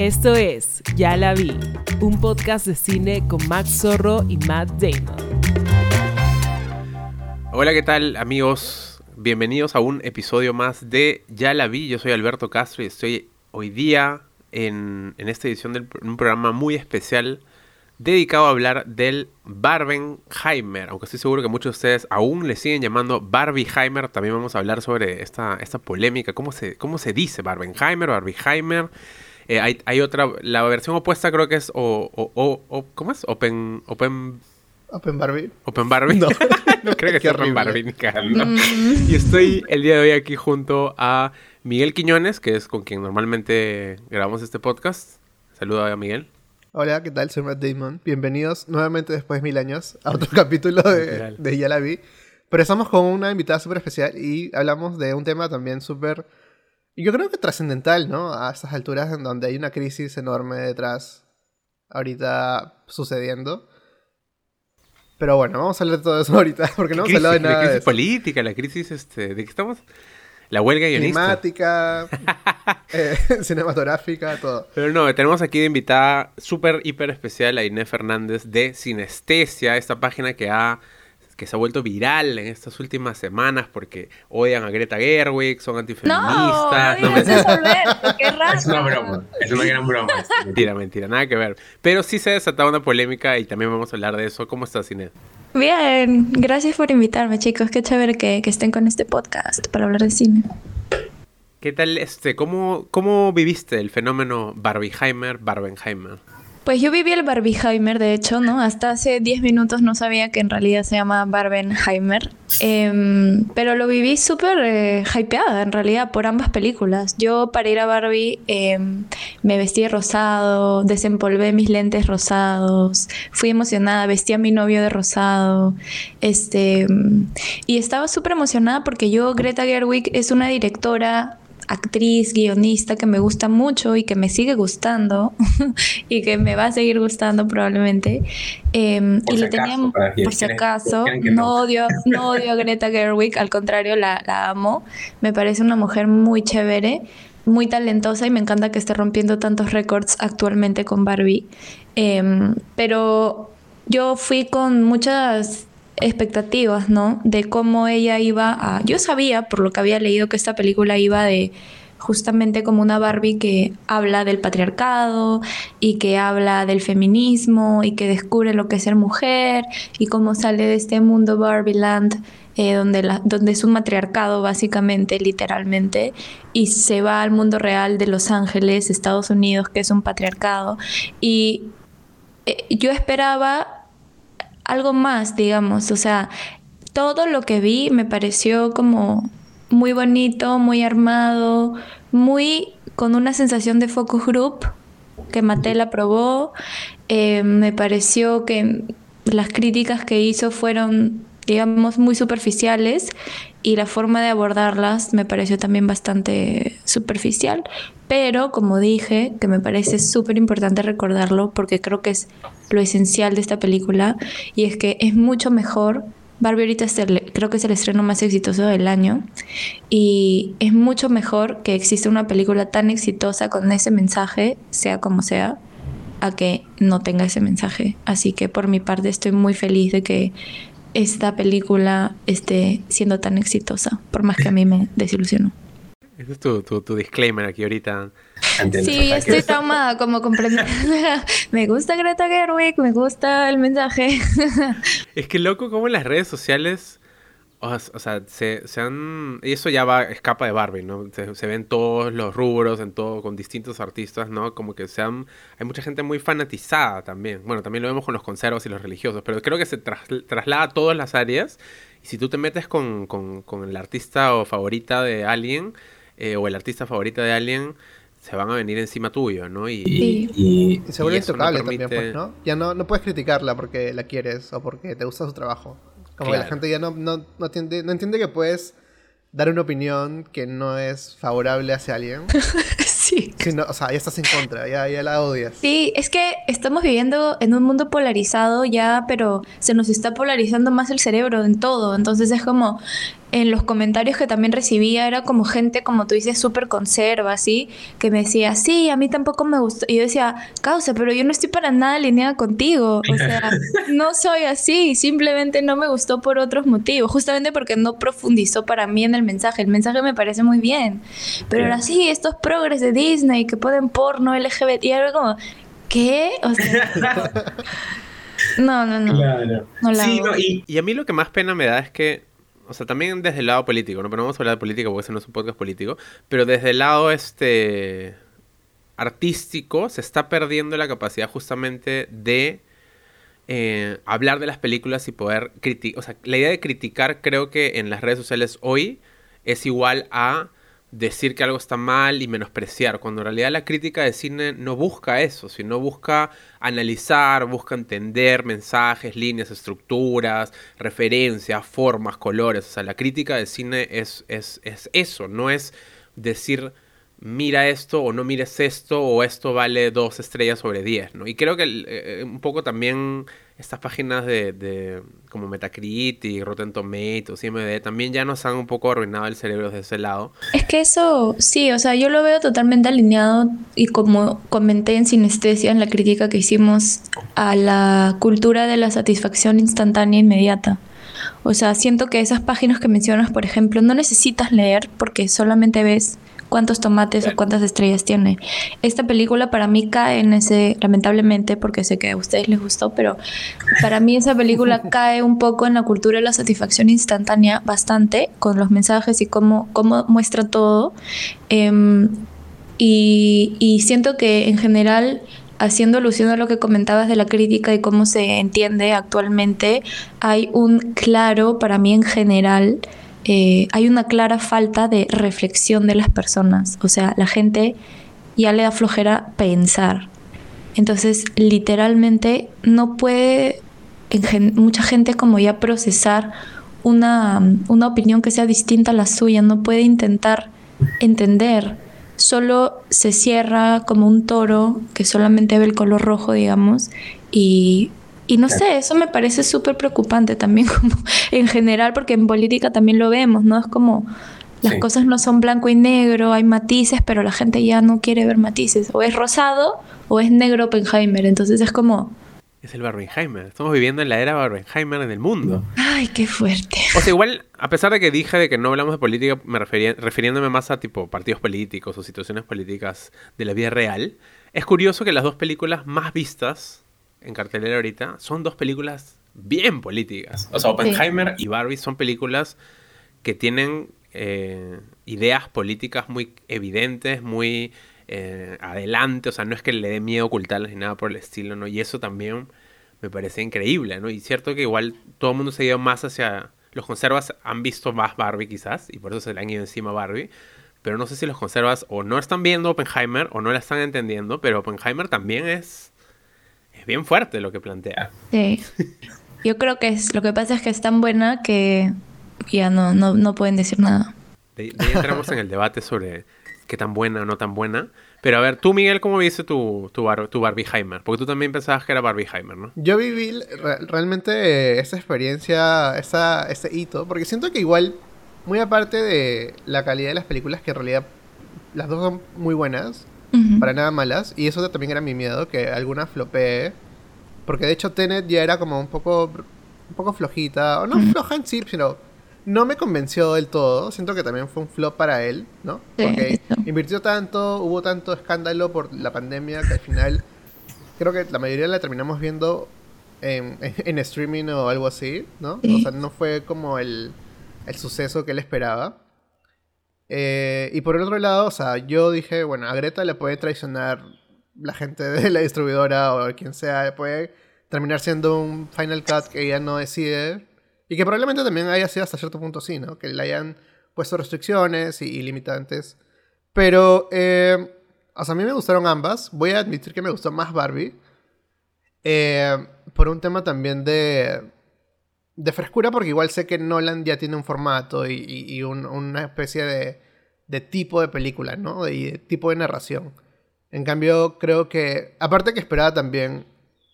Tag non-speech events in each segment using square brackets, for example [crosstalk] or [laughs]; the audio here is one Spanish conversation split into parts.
Esto es Ya la vi, un podcast de cine con Max Zorro y Matt Damon. Hola, ¿qué tal amigos? Bienvenidos a un episodio más de Ya la vi. Yo soy Alberto Castro y estoy hoy día en, esta edición de un programa muy especial dedicado a hablar del Barbenheimer. Aunque estoy seguro que muchos de ustedes aún le siguen llamando Barbieheimer. También vamos a hablar sobre esta, esta polémica. ¿Cómo se, ¿Cómo se dice? ¿Barbenheimer o Barbieheimer? Eh, hay, otra, la versión opuesta creo que es o, o, ¿cómo es? Open, Open Open Barbie. Open Barbie. No, [laughs] no creo que sea Open Barbie mm. Y estoy el día de hoy aquí junto a Miguel Quiñones, que es con quien normalmente grabamos este podcast. Saluda a Miguel. Hola, ¿qué tal? Soy Matt Damon. Bienvenidos nuevamente después de mil años a otro [laughs] capítulo de, de Ya la vi. Pero estamos con una invitada súper especial y hablamos de un tema también súper yo creo que trascendental, ¿no? A estas alturas en donde hay una crisis enorme detrás ahorita sucediendo. Pero bueno, vamos a hablar de todo eso [laughs] ahorita, porque no hemos hablado de nada. La crisis política, la crisis, este, ¿de qué estamos? La huelga guionista. Climática, [laughs] eh, [laughs] cinematográfica, todo. Pero no, tenemos aquí de invitada súper, hiper especial a Inés Fernández de Sinestesia, esta página que ha que se ha vuelto viral en estas últimas semanas porque odian a Greta Gerwig, son antifeministas. No, no, me... qué raro. Es una broma, es una gran broma. mentira, mentira, nada que ver. Pero sí se ha desatado una polémica y también vamos a hablar de eso. ¿Cómo estás, Inés? Bien, gracias por invitarme, chicos. Qué chévere que, que estén con este podcast para hablar de cine. ¿Qué tal, este, cómo, cómo viviste el fenómeno Barbieheimer, Barbenheimer? Pues yo viví el Barbieheimer, de hecho, ¿no? Hasta hace 10 minutos no sabía que en realidad se llama Barbenheimer. Em, pero lo viví súper eh, hypeada, en realidad, por ambas películas. Yo, para ir a Barbie, em, me vestí rosado, desempolvé mis lentes rosados, fui emocionada, vestí a mi novio de rosado. Este, y estaba súper emocionada porque yo, Greta Gerwig, es una directora actriz, guionista que me gusta mucho y que me sigue gustando [laughs] y que me va a seguir gustando probablemente. Em, y le tenía, por si acaso, no, odio, no odio a Greta Gerwig, al contrario, la, la amo. Me parece una mujer muy chévere muy talentosa y me encanta que esté rompiendo tantos récords actualmente con Barbie. Em, pero yo fui con muchas expectativas, ¿no? De cómo ella iba a... Yo sabía, por lo que había leído, que esta película iba de justamente como una Barbie que habla del patriarcado y que habla del feminismo y que descubre lo que es ser mujer y cómo sale de este mundo Barbieland eh, donde, donde es un matriarcado básicamente, literalmente, y se va al mundo real de Los Ángeles, Estados Unidos, que es un patriarcado. Y eh, yo esperaba algo más, digamos, o sea, todo lo que vi me pareció como muy bonito, muy armado, muy con una sensación de focus group que Mattel aprobó. Eh, me pareció que las críticas que hizo fueron, digamos, muy superficiales y la forma de abordarlas me pareció también bastante superficial. Pero, como dije, que me parece súper importante recordarlo porque creo que es lo esencial de esta película y es que es mucho mejor. Barbie ahorita creo que es el estreno más exitoso del año y es mucho mejor que exista una película tan exitosa con ese mensaje, sea como sea, a que no tenga ese mensaje. Así que por mi parte estoy muy feliz de que esta película esté siendo tan exitosa, por más que a mí me desilusionó. Ese es tu, tu, disclaimer aquí ahorita. Sí, estoy traumada como comprender. [laughs] me gusta Greta Gerwig, me gusta el mensaje. [laughs] es que loco como en las redes sociales o, sea, se, se, han... Y eso ya va, escapa de Barbie, ¿no? Se, ven todos los rubros, en todo, con distintos artistas, ¿no? Como que se han... Hay mucha gente muy fanatizada también. Bueno, también lo vemos con los conservos y los religiosos, pero creo que se traslada a todas las áreas. Y si tú te metes con, con, con el artista o favorita de alguien, eh, o el artista favorita de alguien, se van a venir encima tuyo, ¿no? Y, y, se vuelve intocable también, pues, ¿no? Ya no, no puedes criticarla porque la quieres o porque te gusta su trabajo. Como que la gente ya no, no, no, entiende, no entiende que puedes dar una opinión que no es favorable hacia alguien. [laughs] sí. o sea, ya estás en contra, ya, ya la odias. Sí, es que estamos viviendo en un mundo polarizado ya, pero se nos está polarizando más el cerebro en todo. Entonces es como, en los comentarios que también recibía era como gente, como tú dices, súper conserva, así, que me decía, sí, a mí tampoco me gustó. Y yo decía, causa, pero yo no estoy para nada alineada contigo. O sea, [laughs] no soy así, simplemente no me gustó por otros motivos, justamente porque no profundizó para mí en el mensaje. El mensaje me parece muy bien, pero ahora sí, estos progres de Disney que ponen porno LGBT, y algo como, ¿qué? O sea... [laughs] No, no, no. Claro. y, y, a mí lo que más pena me da es que o sea, también desde el lado político, ¿no? Pero no vamos a hablar de política porque ese no es un podcast político. Pero desde el lado este artístico se está perdiendo la capacidad justamente de eh, hablar de las películas y poder criticar. O sea, la idea de criticar creo que en las redes sociales hoy es igual a decir que algo está mal y menospreciar, cuando en realidad la crítica de cine no busca eso, sino busca analizar, busca entender mensajes, líneas, estructuras, referencias, formas, colores. O sea, la crítica de cine es, es, es eso, no es decir mira esto o no mires esto o esto vale dos estrellas sobre diez, ¿no? Y creo que eh, un poco también estas páginas de, de como Metacritic, Rotten Tomatoes, IMDb, también ya nos han un poco arruinado el cerebro de ese lado. Es que eso, sí, o sea, yo lo veo totalmente alineado y como comenté en Sinestesia, en la crítica que hicimos a la cultura de la satisfacción instantánea e inmediata. O sea, siento que esas páginas que mencionas, por ejemplo, no necesitas leer porque solamente ves cuántos tomates o cuántas estrellas tiene. Esta película para mí cae en ese, lamentablemente, porque sé que a ustedes les gustó, pero para mí esa película [laughs] cae un poco en la cultura de la satisfacción instantánea bastante, con los mensajes y cómo, cómo muestra todo. Em, y, y siento que en general haciendo alusión a lo que comentabas de la crítica y cómo se entiende actualmente, hay un claro, para mí en general, eh, hay una clara falta de reflexión de las personas. O sea, la gente ya le da flojera pensar. Entonces, literalmente no puede mucha gente como ya procesar una, una opinión que sea distinta a la suya, no puede intentar entender. Solo se cierra como un toro que solamente ve el color rojo, digamos, y y no sé, eso me parece súper preocupante también [laughs] como en general, porque en política también lo vemos, ¿no? Es como las cosas no son blanco y negro, hay matices, pero la gente ya no quiere ver matices. O es rosado o es negro Oppenheimer. Entonces es como... Es el Barbenheimer. Estamos viviendo en la era Barbenheimer en el mundo. Ay, qué fuerte. O sea, igual, a pesar de que dije de que no hablamos de política, me refería, refiriéndome más a tipo partidos políticos o situaciones políticas de la vida real, es curioso que las dos películas más vistas en cartelera ahorita son dos películas bien políticas. O sea, Oppenheimer y Barbie son películas que tienen eh, ideas políticas muy evidentes, muy eh, adelante. O sea, no es que le dé miedo ocultarlas ni nada por el estilo, ¿no? Y eso también me parece increíble, ¿no? Y cierto que igual todo el mundo se ha ido más hacia... Los conservas han visto más Barbie quizás, y por eso se le han ido encima a Barbie. Pero no sé si los conservas o no están viendo Oppenheimer o no la están entendiendo, pero Oppenheimer también es es bien fuerte lo que plantea. Sí. Yo creo que es, lo que pasa es que es tan buena que ya no, no, pueden decir nada. De, ahí entramos en el debate sobre qué tan buena o no tan buena. Pero a ver, tú, Miguel, ¿cómo viste tu, tu, bar, tu Barbieheimer? Porque tú también pensabas que era Barbieheimer, ¿no? Yo viví realmente esa experiencia, esa, ese hito, porque siento que igual, muy aparte de la calidad de las películas, que en realidad las dos son muy buenas, para nada malas. Y eso también era mi miedo, que alguna flopee. Porque de hecho Tenet ya era como un poco, un poco flojita, o no floja en sí, sino no me convenció del todo. Siento que también fue un flop para él, ¿no? Porque invirtió tanto, hubo tanto escándalo por la pandemia que al final creo que la mayoría la terminamos viendo en, [laughs] en, streaming o algo así, ¿no? O sea, no fue como el, el suceso que él esperaba. Eh, y por el otro lado, o sea, yo dije, bueno, a Greta le puede traicionar la gente de la distribuidora o quien sea, puede terminar siendo un Final Cut que ella no decide. Y que probablemente también haya sido hasta cierto punto sí, ¿no? Que le hayan puesto restricciones y, limitantes. Pero, eh, o sea, a mí me gustaron ambas. Voy a admitir que me gustó más Barbie. Eh, por un tema también de, de frescura porque igual sé que Nolan ya tiene un formato y, una especie de, tipo de película, ¿no? Y de tipo de narración. En cambio, creo que, aparte que esperaba también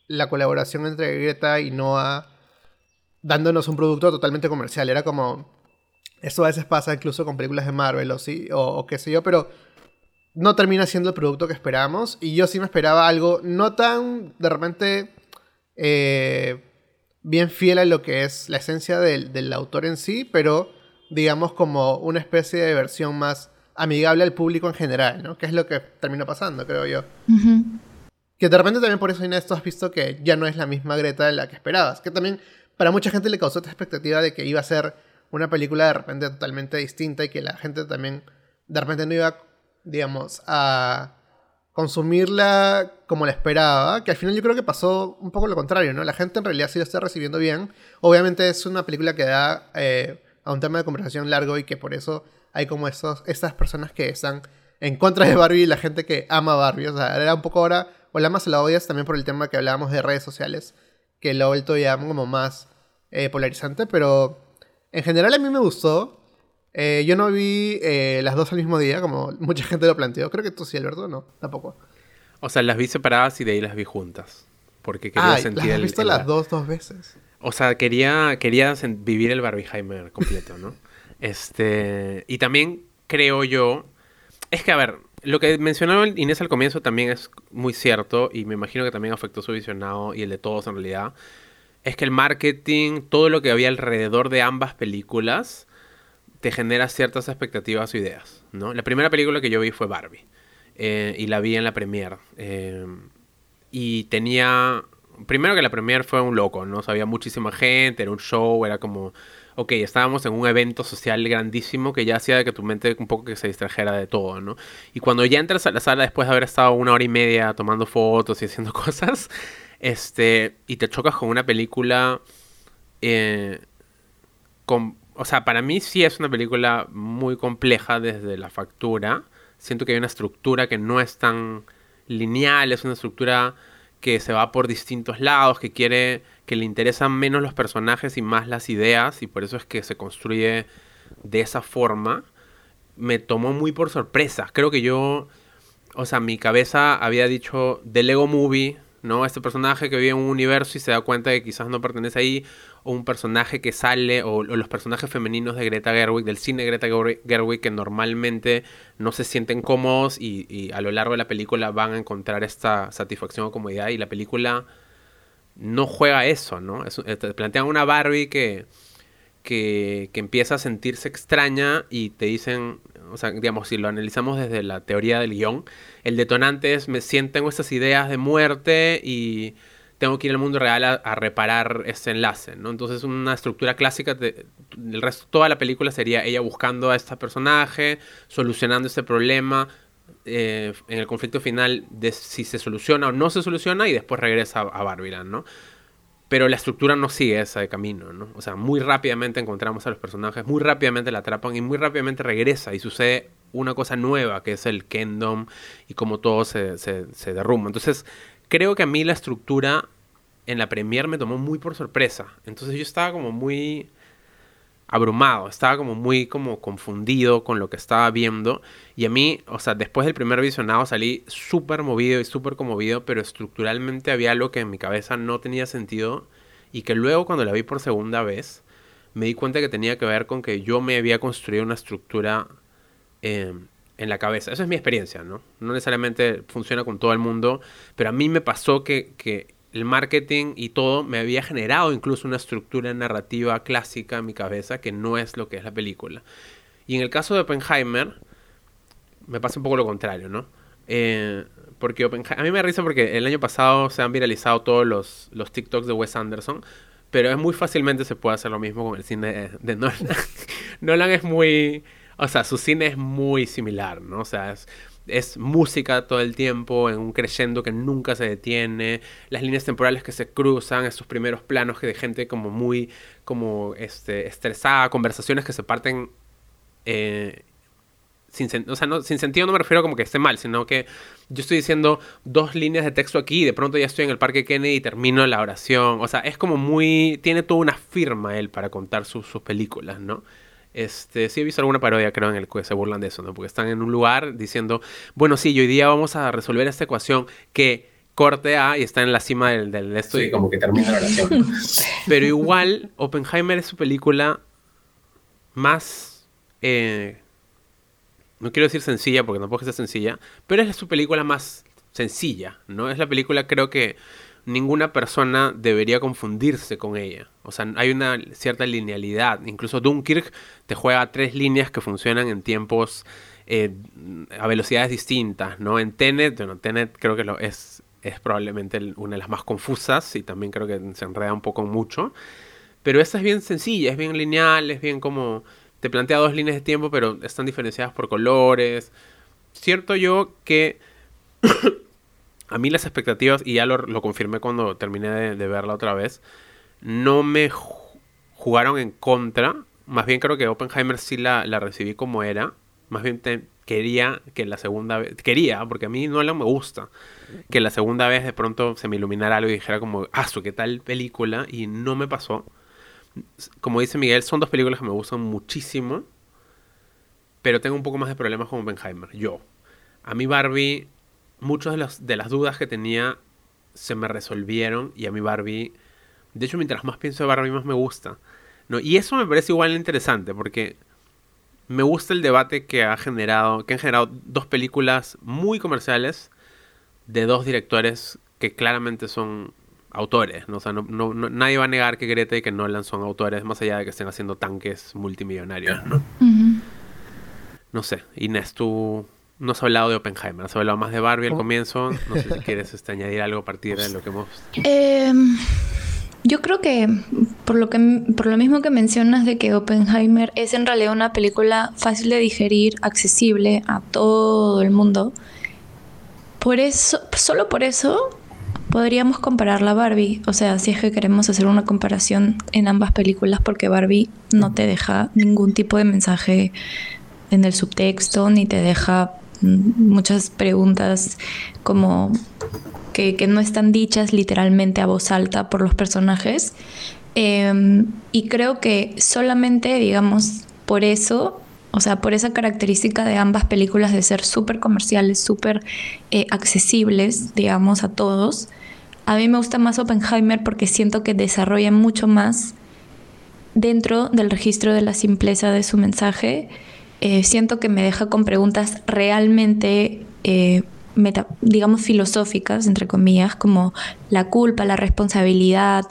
la colaboración entre Greta y Noah dándonos un producto totalmente comercial. Era como Esto a veces pasa incluso con películas de Marvel o, sí, o, qué sé yo, pero no termina siendo el producto que esperamos. Y yo sí me esperaba algo no tan de repente eh, bien fiel a lo que es la esencia del, del, autor en sí, pero digamos como una especie de versión más amigable al público en general, ¿no? Que es lo que terminó pasando, creo yo. Que de repente también por eso, Inés, tú has visto que ya no es la misma Greta de la que esperabas. Que también para mucha gente le causó esta expectativa de que iba a ser una película de repente totalmente distinta y que la gente también de repente no iba, digamos, a consumirla como la esperaba, que al final yo creo que pasó un poco lo contrario, ¿no? La gente en realidad sí lo está recibiendo bien. Obviamente es una película que da eh, a un tema de conversación largo y que por eso hay como esos, estas personas que están en contra de Barbie y la gente que ama Barbie. O sea, era un poco ahora, o la más la odias también por el tema que hablábamos de redes sociales, que lo ha vuelto ya como más eh, polarizante, pero en general a mí me gustó. Eh, yo no vi eh, las dos al mismo día, como [laughs] mucha gente lo planteó. Creo que tú sí, Alberto, no, tampoco. O sea, las vi separadas y de ahí las vi juntas. Porque quería ah, sentir. ¿Las has visto las dos, dos veces? O sea, quería, quería vivir el Barbieheimer completo, ¿no? [laughs] este. Y también creo yo. Es que, a ver, lo que mencionó Inés al comienzo también es muy cierto. Y me imagino que también afectó su visionado y el de todos en realidad es que el marketing, todo lo que había alrededor de ambas películas, te genera ciertas expectativas o ideas, ¿no? La primera película que yo vi fue Barbie. Eh, y la vi en la premiere. Eh, y tenía... Primero que la premiere fue un loco, ¿no? había muchísima gente, era un show, era como... Ok, estábamos en un evento social grandísimo que ya hacía que tu mente un poco que se distrajera de todo, ¿no? Y cuando ya entras a la sala después de haber estado una hora y media tomando fotos y haciendo [laughs] cosas, este, y te chocas con una película. Eh, con, o sea, para mí sí es una película muy compleja desde la factura. Siento que hay una estructura que no es tan lineal, es una estructura que se va por distintos lados, que quiere, que le interesan menos los personajes y más las ideas, y por eso es que se construye de esa forma. Me tomó muy por sorpresa. Creo que yo, o sea, mi cabeza había dicho The Lego Movie ¿no? Este personaje que vive en un universo y se da cuenta de que quizás no pertenece ahí, o un personaje que sale, o, los personajes femeninos de Greta Gerwig, del cine de Greta Gerwig, que normalmente no se sienten cómodos y, a lo largo de la película van a encontrar esta satisfacción o comodidad, y la película no juega eso, ¿no? Eh, te plantean una Barbie que, que, que empieza a sentirse extraña y te dicen, o sea, digamos, si lo analizamos desde la teoría del guion, el detonante es, me sienten estas ideas de muerte y tengo que ir al mundo real a, reparar ese enlace, ¿no? Entonces una estructura clásica, de, el resto, toda la película sería ella buscando a este personaje, solucionando este problema, eh, en el conflicto final de si se soluciona o no se soluciona y después regresa a, a ¿no? Pero la estructura no sigue ese camino, ¿no? O sea, muy rápidamente encontramos a los personajes, muy rápidamente la atrapan y muy rápidamente regresa y sucede una cosa nueva que es el Kingdom y como todo se, se, derrumba. Entonces, creo que a mí la estructura en la premier me tomó muy por sorpresa. Entonces yo estaba como muy abrumado, estaba como muy como confundido con lo que estaba viendo y a mí, o sea, después del primer visionado salí súper movido y súper conmovido, pero estructuralmente había algo que en mi cabeza no tenía sentido y que luego cuando la vi por segunda vez me di cuenta que tenía que ver con que yo me había construido una estructura em, en la cabeza. Esa es mi experiencia, ¿no? No necesariamente funciona con todo el mundo, pero a mí me pasó que, que el marketing y todo me había generado incluso una estructura narrativa clásica en mi cabeza que no es lo que es la película. Y en el caso de Oppenheimer, me pasa un poco lo contrario, ¿no? Eh, porque a mí me risa porque el año pasado se han viralizado todos los, los TikToks de Wes Anderson, pero es muy fácilmente se puede hacer lo mismo con el cine de, de Nolan. [laughs] Nolan es muy, o sea, su cine es muy similar, ¿no? O sea, es es música todo el tiempo, en un creyendo que nunca se detiene, las líneas temporales que se cruzan, estos primeros planos que de gente como muy como este, estresada, conversaciones que se parten eh, sin, o sea, no, sin sentido no me refiero como que esté mal, sino que yo estoy diciendo dos líneas de texto aquí de pronto ya estoy en el Parque Kennedy y termino la oración. O sea, es como muy... Tiene toda una firma él para contar sus películas, ¿no? Este, sí he visto alguna parodia, creo, en el que se burlan de eso, ¿no? Porque están en un lugar diciendo, bueno, sí, hoy día vamos a resolver esta ecuación que corte A y está en la cima del, del esto. Sí, como que termina la oración. [laughs] Pero igual, Oppenheimer es su película más eh, no quiero decir sencilla porque tampoco es sencilla, pero es su película más sencilla, ¿no? Es la película creo que ninguna persona debería confundirse con ella. O sea, hay una cierta linealidad. Incluso Dunkirk te juega tres líneas que funcionan en tiempos eh, a velocidades distintas, ¿no? En Tenet, bueno, Tenet creo que lo es, es probablemente una de las más confusas y también creo que se enreda un poco mucho. Pero esta es bien sencilla, es bien lineal, es bien como te plantea dos líneas de tiempo, pero están diferenciadas por colores. Cierto yo que a mí las expectativas, y ya lo, confirmé cuando terminé de, verla otra vez, no me jugaron en contra. Más bien creo que Oppenheimer sí la, recibí como era. Más bien quería que la segunda vez, quería, porque a mí no me gusta, que la segunda vez de pronto se me iluminara algo y dijera como, ah, su qué tal película, y no me pasó como dice Miguel, son dos películas que me gustan muchísimo, pero tengo un poco más de problemas con Oppenheimer. Yo. A mí Barbie, muchas de las, de las dudas que tenía se me resolvieron y a mí Barbie, de hecho mientras más pienso de Barbie más me gusta. ¿no? Y eso me parece igual interesante porque me gusta el debate que ha generado, que han generado dos películas muy comerciales de dos directores que claramente son autores, ¿no? O sea, no, nadie va a negar que Greta y que Nolan son autores, más allá de que estén haciendo tanques multimillonarios, ¿no? No sé, Inés, tú no has hablado de Oppenheimer, has hablado más de Barbie al oh. comienzo, no sé si [laughs] quieres este, añadir algo a partir de lo que hemos... Em, yo creo que por lo que por lo mismo que mencionas de que Oppenheimer es en realidad una película fácil de digerir, accesible a todo el mundo. Por eso, solo por eso podríamos comparar la Barbie. O sea, si es que queremos hacer una comparación en ambas películas, porque Barbie no te deja ningún tipo de mensaje en el subtexto, ni te deja muchas preguntas como que, no están dichas literalmente a voz alta por los personajes. Em, y creo que solamente, digamos, por eso o sea, por esa característica de ambas películas de ser súper comerciales, súper eh, accesibles, digamos, a todos. A mí me gusta más Oppenheimer porque siento que desarrolla mucho más dentro del registro de la simpleza de su mensaje. Eh, siento que me deja con preguntas realmente, eh, digamos, filosóficas, entre comillas, como la culpa, la responsabilidad,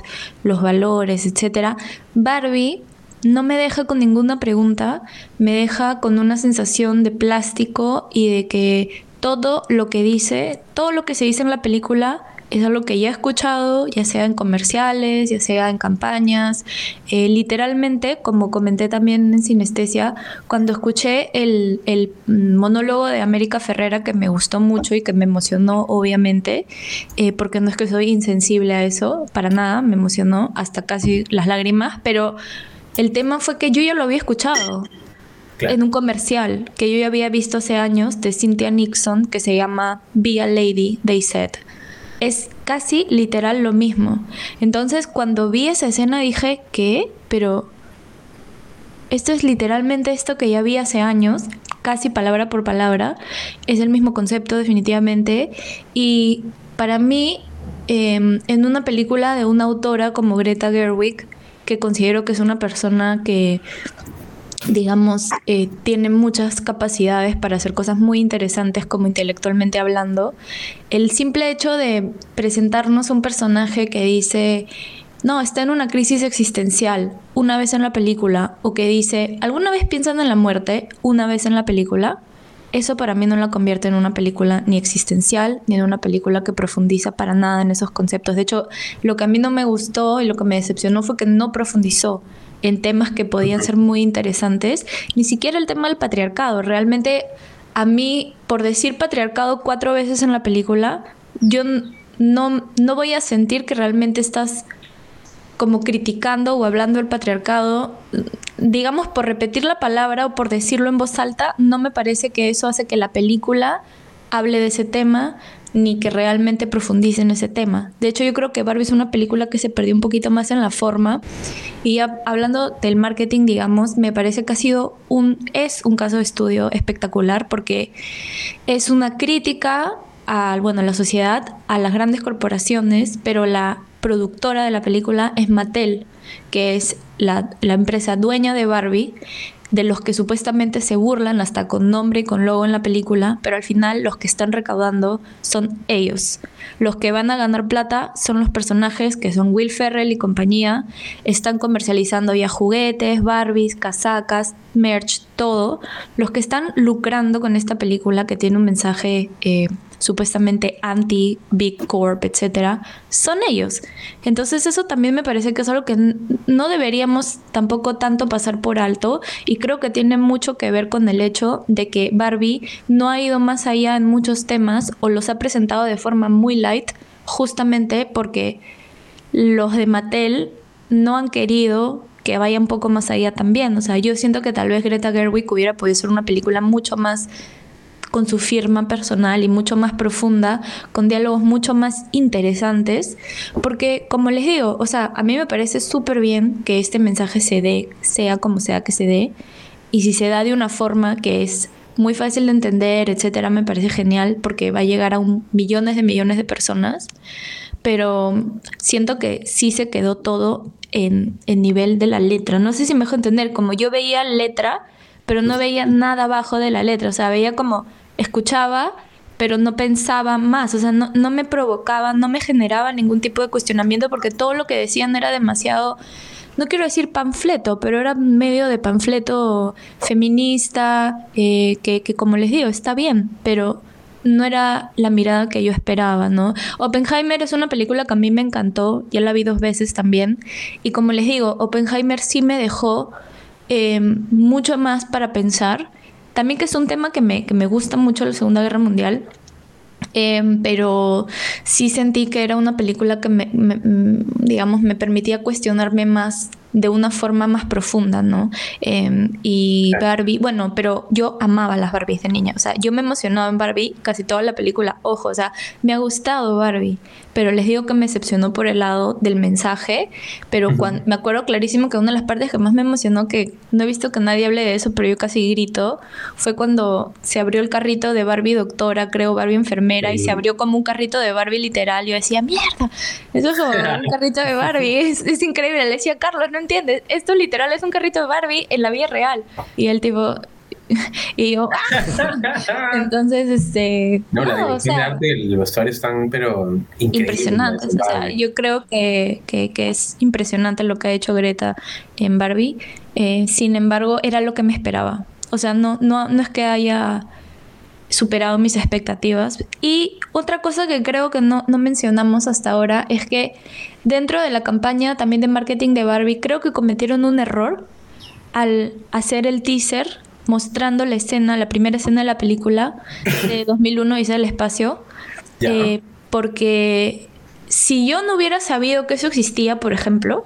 los valores, etc. Barbie no me deja con ninguna pregunta, me deja con una sensación de plástico y de que todo lo que dice, todo lo que se dice en la película es algo que ya he escuchado, ya sea en comerciales, ya sea en campañas. Eh, literalmente, como comenté también en Sinestesia, cuando escuché el, el, monólogo de América Ferrera, que me gustó mucho y que me emocionó, obviamente, eh, porque no es que soy insensible a eso, para nada, me emocionó hasta casi las lágrimas, pero el tema fue que yo ya lo había escuchado. En un comercial que yo ya había visto hace años de Cynthia Nixon que se llama Be a Lady, They Said. Es casi literal lo mismo. Entonces, cuando vi esa escena dije, ¿qué? Pero esto es literalmente esto que ya vi hace años, casi palabra por palabra. Es el mismo concepto, definitivamente. Y para mí, em, en una película de una autora como Greta Gerwig, que considero que es una persona que digamos, eh, tiene muchas capacidades para hacer cosas muy interesantes como intelectualmente hablando. El simple hecho de presentarnos un personaje que dice, no, está en una crisis existencial una vez en la película, o que dice, ¿alguna vez piensan en la muerte una vez en la película? eso para mí no la convierte en una película ni existencial, ni en una película que profundiza para nada en esos conceptos. De hecho, lo que a mí no me gustó y lo que me decepcionó fue que no profundizó en temas que podían ser muy interesantes, ni siquiera el tema del patriarcado. Realmente, a mí, por decir patriarcado cuatro veces en la película, yo no, no voy a sentir que realmente estás como criticando o hablando del patriarcado, digamos por repetir la palabra o por decirlo en voz alta, no me parece que eso hace que la película hable de ese tema ni que realmente profundice en ese tema. De hecho, yo creo que Barbie es una película que se perdió un poquito más en la forma. Y hablando del marketing, digamos, me parece que ha sido un, es un caso de estudio espectacular porque es una crítica a, bueno, a la sociedad, a las grandes corporaciones, pero la productora de la película es Mattel, que es la, empresa dueña de Barbie, de los que supuestamente se burlan hasta con nombre y con logo en la película, pero al final los que están recaudando son ellos. Los que van a ganar plata son los personajes que son Will Ferrell y compañía, están comercializando ya juguetes, Barbies, casacas, merch, todo. Los que están lucrando con esta película que tiene un mensaje eh, supuestamente anti Big Corp, etcétera, son ellos. Entonces eso también me parece que es algo que no deberíamos tampoco tanto pasar por alto y creo que tiene mucho que ver con el hecho de que Barbie no ha ido más allá en muchos temas o los ha presentado de forma muy light justamente porque los de Mattel no han querido que vaya un poco más allá también. O sea, yo siento que tal vez Greta Gerwig hubiera podido ser una película mucho más con su firma personal y mucho más profunda, con diálogos mucho más interesantes, porque como les digo, o sea, a mí me parece súper bien que este mensaje se dé, sea como sea que se dé, y si se da de una forma que es muy fácil de entender, etcétera, me parece genial porque va a llegar a un, millones de millones de personas, pero siento que sí se quedó todo en el nivel de la letra. No sé si me dejo entender, como yo veía letra, pero no veía nada abajo de la letra, o sea, veía como escuchaba, pero no pensaba más, o sea, no, no me provocaba, no me generaba ningún tipo de cuestionamiento porque todo lo que decían era demasiado no quiero decir panfleto, pero era medio de panfleto feminista, eh, que, que, como les digo, está bien, pero no era la mirada que yo esperaba, ¿no? Oppenheimer es una película que a mí me encantó, ya la vi dos veces también, y como les digo, Oppenheimer sí me dejó eh, mucho más para pensar también que es un tema que me, que me gusta mucho la Segunda Guerra Mundial. Em, pero sí sentí que era una película que me, digamos, me permitía cuestionarme más de una forma más profunda, ¿no? Em, y Barbie, bueno, pero yo amaba las Barbies de niña, o sea, yo me emocionaba en Barbie casi toda la película, ojo, o sea, me ha gustado Barbie, pero les digo que me decepcionó por el lado del mensaje, pero cuando, me acuerdo clarísimo que una de las partes que más me emocionó, que no he visto que nadie hable de eso, pero yo casi grito, fue cuando se abrió el carrito de Barbie doctora, creo, Barbie enfermera, y se abrió como un carrito de Barbie literal, yo decía, mierda, eso es como un [laughs] carrito de Barbie, es, es increíble, le decía, Carlos, no entiendes, esto literal es un carrito de Barbie en la vida real. Y el tipo, [laughs] y yo, [laughs] entonces, este. No, la dirección de arte y los vestuarios están, pero. Impresionantes. O sea, yo creo que, que, que, es impresionante lo que ha hecho Greta en Barbie. Eh, sin embargo, era lo que me esperaba. O sea, no, no, no es que haya superado mis expectativas. Y otra cosa que creo que no, no, mencionamos hasta ahora es que dentro de la campaña también de marketing de Barbie, creo que cometieron un error al hacer el teaser mostrando la escena, la primera escena de la película [laughs] de 2001, Dice el Espacio, eh, porque si yo no hubiera sabido que eso existía, por ejemplo,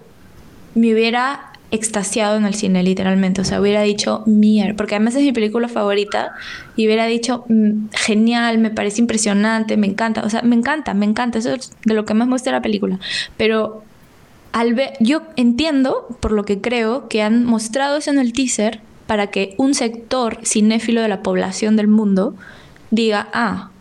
me hubiera extasiado en el cine, literalmente. O sea, hubiera dicho, mierda, porque además es mi película favorita, y hubiera dicho, mm, genial, me parece impresionante, me encanta. O sea, me encanta, me encanta. Eso es de lo que más me gusta de la película. Pero al ver, yo entiendo, por lo que creo, que han mostrado eso en el teaser para que un sector cinéfilo de la población del mundo diga, ah,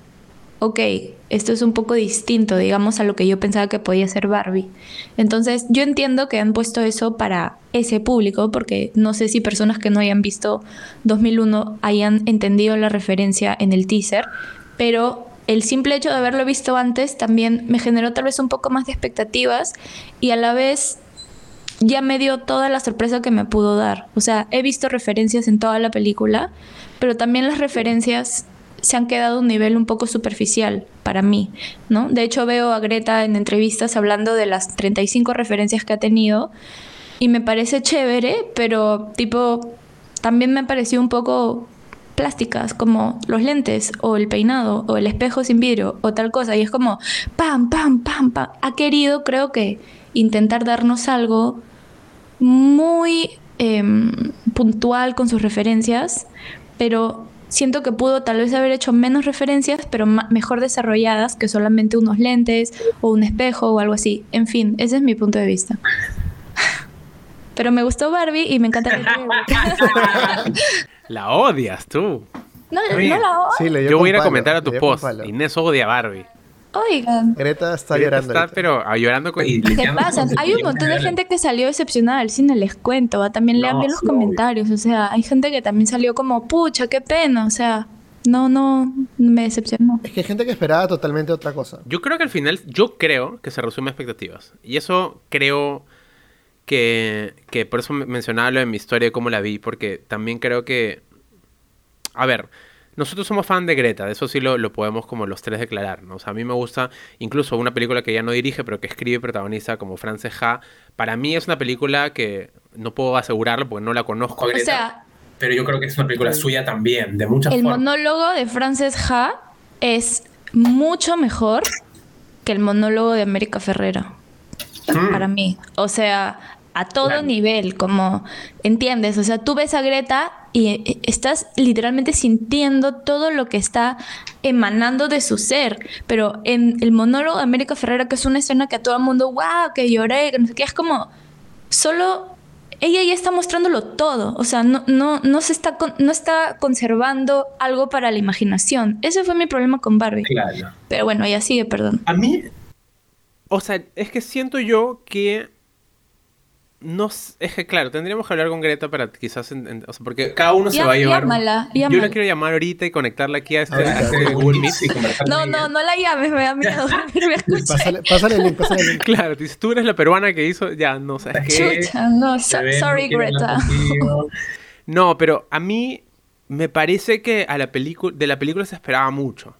ok, esto es un poco distinto, digamos, a lo que yo pensaba que podía ser Barbie. Entonces, yo entiendo que han puesto eso para ese público, porque no sé si personas que no hayan visto 2001 hayan entendido la referencia en el teaser, pero el simple hecho de haberlo visto antes también me generó tal vez un poco más de expectativas y a la vez ya me dio toda la sorpresa que me pudo dar. O sea, he visto referencias en toda la película, pero también las referencias se han quedado a un nivel un poco superficial para mí, ¿no? De hecho veo a Greta en entrevistas hablando de las 35 referencias que ha tenido y me parece chévere, pero tipo también me ha parecido un poco plásticas como los lentes o el peinado o el espejo sin vidrio o tal cosa y es como pam pam pam pam ha querido creo que intentar darnos algo muy em, puntual con sus referencias pero siento que pudo tal vez haber hecho menos referencias, pero mejor desarrolladas que solamente unos lentes o un espejo o algo así. En fin, ese es mi punto de vista. [laughs] Pero me gustó Barbie y me encanta La [laughs] odias tú. No, no la odio. Yo voy a ir a comentar a tu post. Inés odia a Barbie. Oigan. Greta está llorando. Está, pero ah, llorando con... ¿Qué pasa? Hay un montón de gente que salió decepcionada del cine, les cuento. También lean bien los comentarios. O sea, hay gente que también salió como, pucha, qué pena. O sea, no, no, me decepcionó. Es que hay gente que esperaba totalmente otra cosa. Yo creo que al final, yo creo que se resume a expectativas. Y eso creo que, que por eso mencionaba lo de mi historia y cómo la vi, porque también creo que, a ver, nosotros somos fan de Greta, de eso sí lo, lo, podemos como los tres declarar, ¿no? O sea, a mí me gusta incluso una película que ella no dirige, pero que escribe y protagoniza como Frances Ha. Para mí es una película que no puedo asegurarlo porque no la conozco. O sea, pero yo creo que es una película suya también, de muchas El monólogo de Frances Ha es mucho mejor que el monólogo de América Ferrera. Mm. Para mí. O sea, a todo nivel, como, ¿entiendes? O sea, tú ves a Greta y eh, estás literalmente sintiendo todo lo que está emanando de su ser. Pero en el monólogo de América Ferrera, que es una escena que a todo el mundo, wow, que lloré, que no sé qué, es como, solo ella ya está mostrándolo todo. O sea, no, no, no se está, no está conservando algo para la imaginación. Ese fue mi problema con Barbie. Claro. Pero bueno, ella sigue, perdón. A mí. O sea, es que siento yo que no es que claro, tendríamos que hablar con Greta para quizás, o sea, porque cada uno se va a llevar. Yo la quiero llamar ahorita y conectarla aquí a este, Google Meet. no, no, no la llames, me da [laughs] miedo. [laughs] pásale, pásale el link, pásale el link. Claro, tú eres la peruana que hizo, ya, no sé. Chucha, no, sorry Greta. [laughs] no, pero a mí me parece que a la película, de la película se esperaba mucho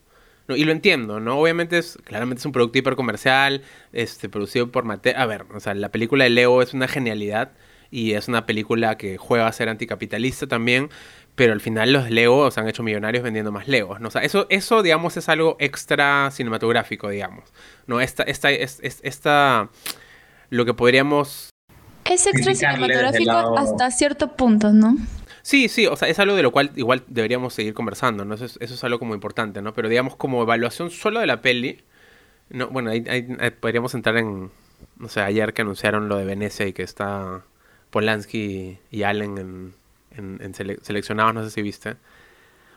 y lo entiendo, ¿no? Obviamente es, claramente es un producto hipercomercial, este, producido por Mattel. A ver, o sea, la película de Leo es una genialidad y es una película que juega a ser anticapitalista también, pero al final los Lego se han hecho millonarios vendiendo más Legos, ¿no? O sea, eso, eso, digamos, es algo extra cinematográfico, digamos, ¿no? Esta, esta, es, esta, lo que podríamos... Es extra cinematográfico hasta cierto punto, ¿no? Sí, sí, o sea, es algo de lo cual igual deberíamos seguir conversando, ¿no? Eso es, eso es algo como importante, ¿no? Pero digamos, como evaluación solo de la peli, no, bueno, ahí, podríamos entrar en, no sé, ayer que anunciaron lo de Venecia y que está Polanski y Allen en, seleccionados, no sé si viste.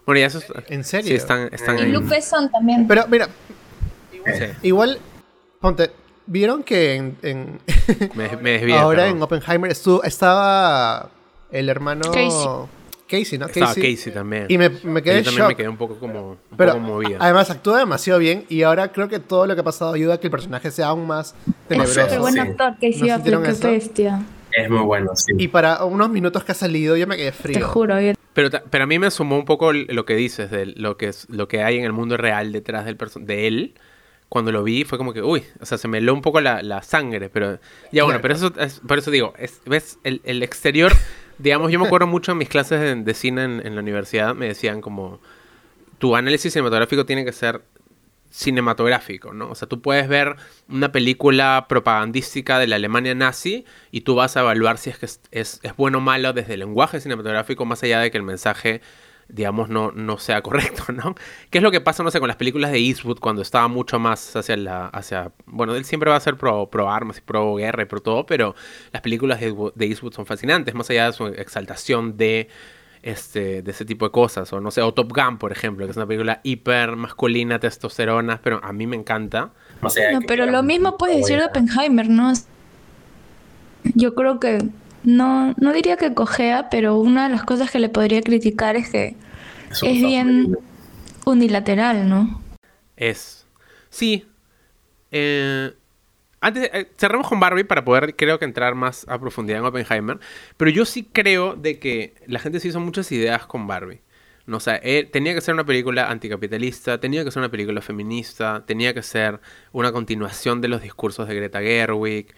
Bueno, ya eso ¿En serio? Sí, están, están y Luke Besson también. Pero mira, igual, ponte, ¿vieron que en... me, [laughs] ahora en Oppenheimer estuvo, estaba el hermano... Casey. ¿no? Estaba Casey, también. Y me, me quedé Yo también me quedé un poco como un Pero, poco movida. Además, actúa demasiado bien y ahora creo que todo lo que ha pasado ayuda a que el personaje sea aún más tenebroso. Es buen actor, Casey ¿No Affleck, qué bestia. Es muy bueno, sí. Y para unos minutos que ha salido, yo me quedé frío. Te juro. Pero, pero a mí me sumó un poco lo que dices, de lo que, es, lo que hay en el mundo real detrás del de él. Cuando lo vi fue como que, uy, o sea, se me heló un poco la, la sangre, pero... Ya bueno, pero eso es, por eso digo, es, ves, el, el exterior digamos, yo me acuerdo mucho en mis clases de, cine en, la universidad, me decían como, tu análisis cinematográfico tiene que ser cinematográfico, ¿no? O sea, tú puedes ver una película propagandística de la Alemania nazi y tú vas a evaluar si es que es, es, es bueno o malo desde el lenguaje cinematográfico, más allá de que el mensaje digamos, no, no sea [laughs] correcto, ¿no? ¿Qué es lo que pasa, no sé, con las películas de Eastwood cuando estaba mucho más hacia la, hacia, bueno, él siempre va a ser pro, pro armas y pro guerra y pro todo, pero las películas de, Eastwood son fascinantes, más allá de su exaltación de, este, de ese tipo de cosas, o no sé, o Top Gun, por ejemplo, que es una película hiper masculina, testosterona, pero a mí me encanta. no, pero lo mismo puedes decir de Oppenheimer, ¿no? Yo creo que no, no diría que cojea, pero una de las cosas que le podría criticar es que es bien unilateral, ¿no? Es. Sí. Eh, antes, eh, cerramos con Barbie para poder, creo que, entrar más a profundidad en Oppenheimer. Pero yo sí creo de que la gente se hizo muchas ideas con Barbie. No, o sea, eh, tenía que ser una película anticapitalista, tenía que ser una película feminista, tenía que ser una continuación de los discursos de Greta Gerwig.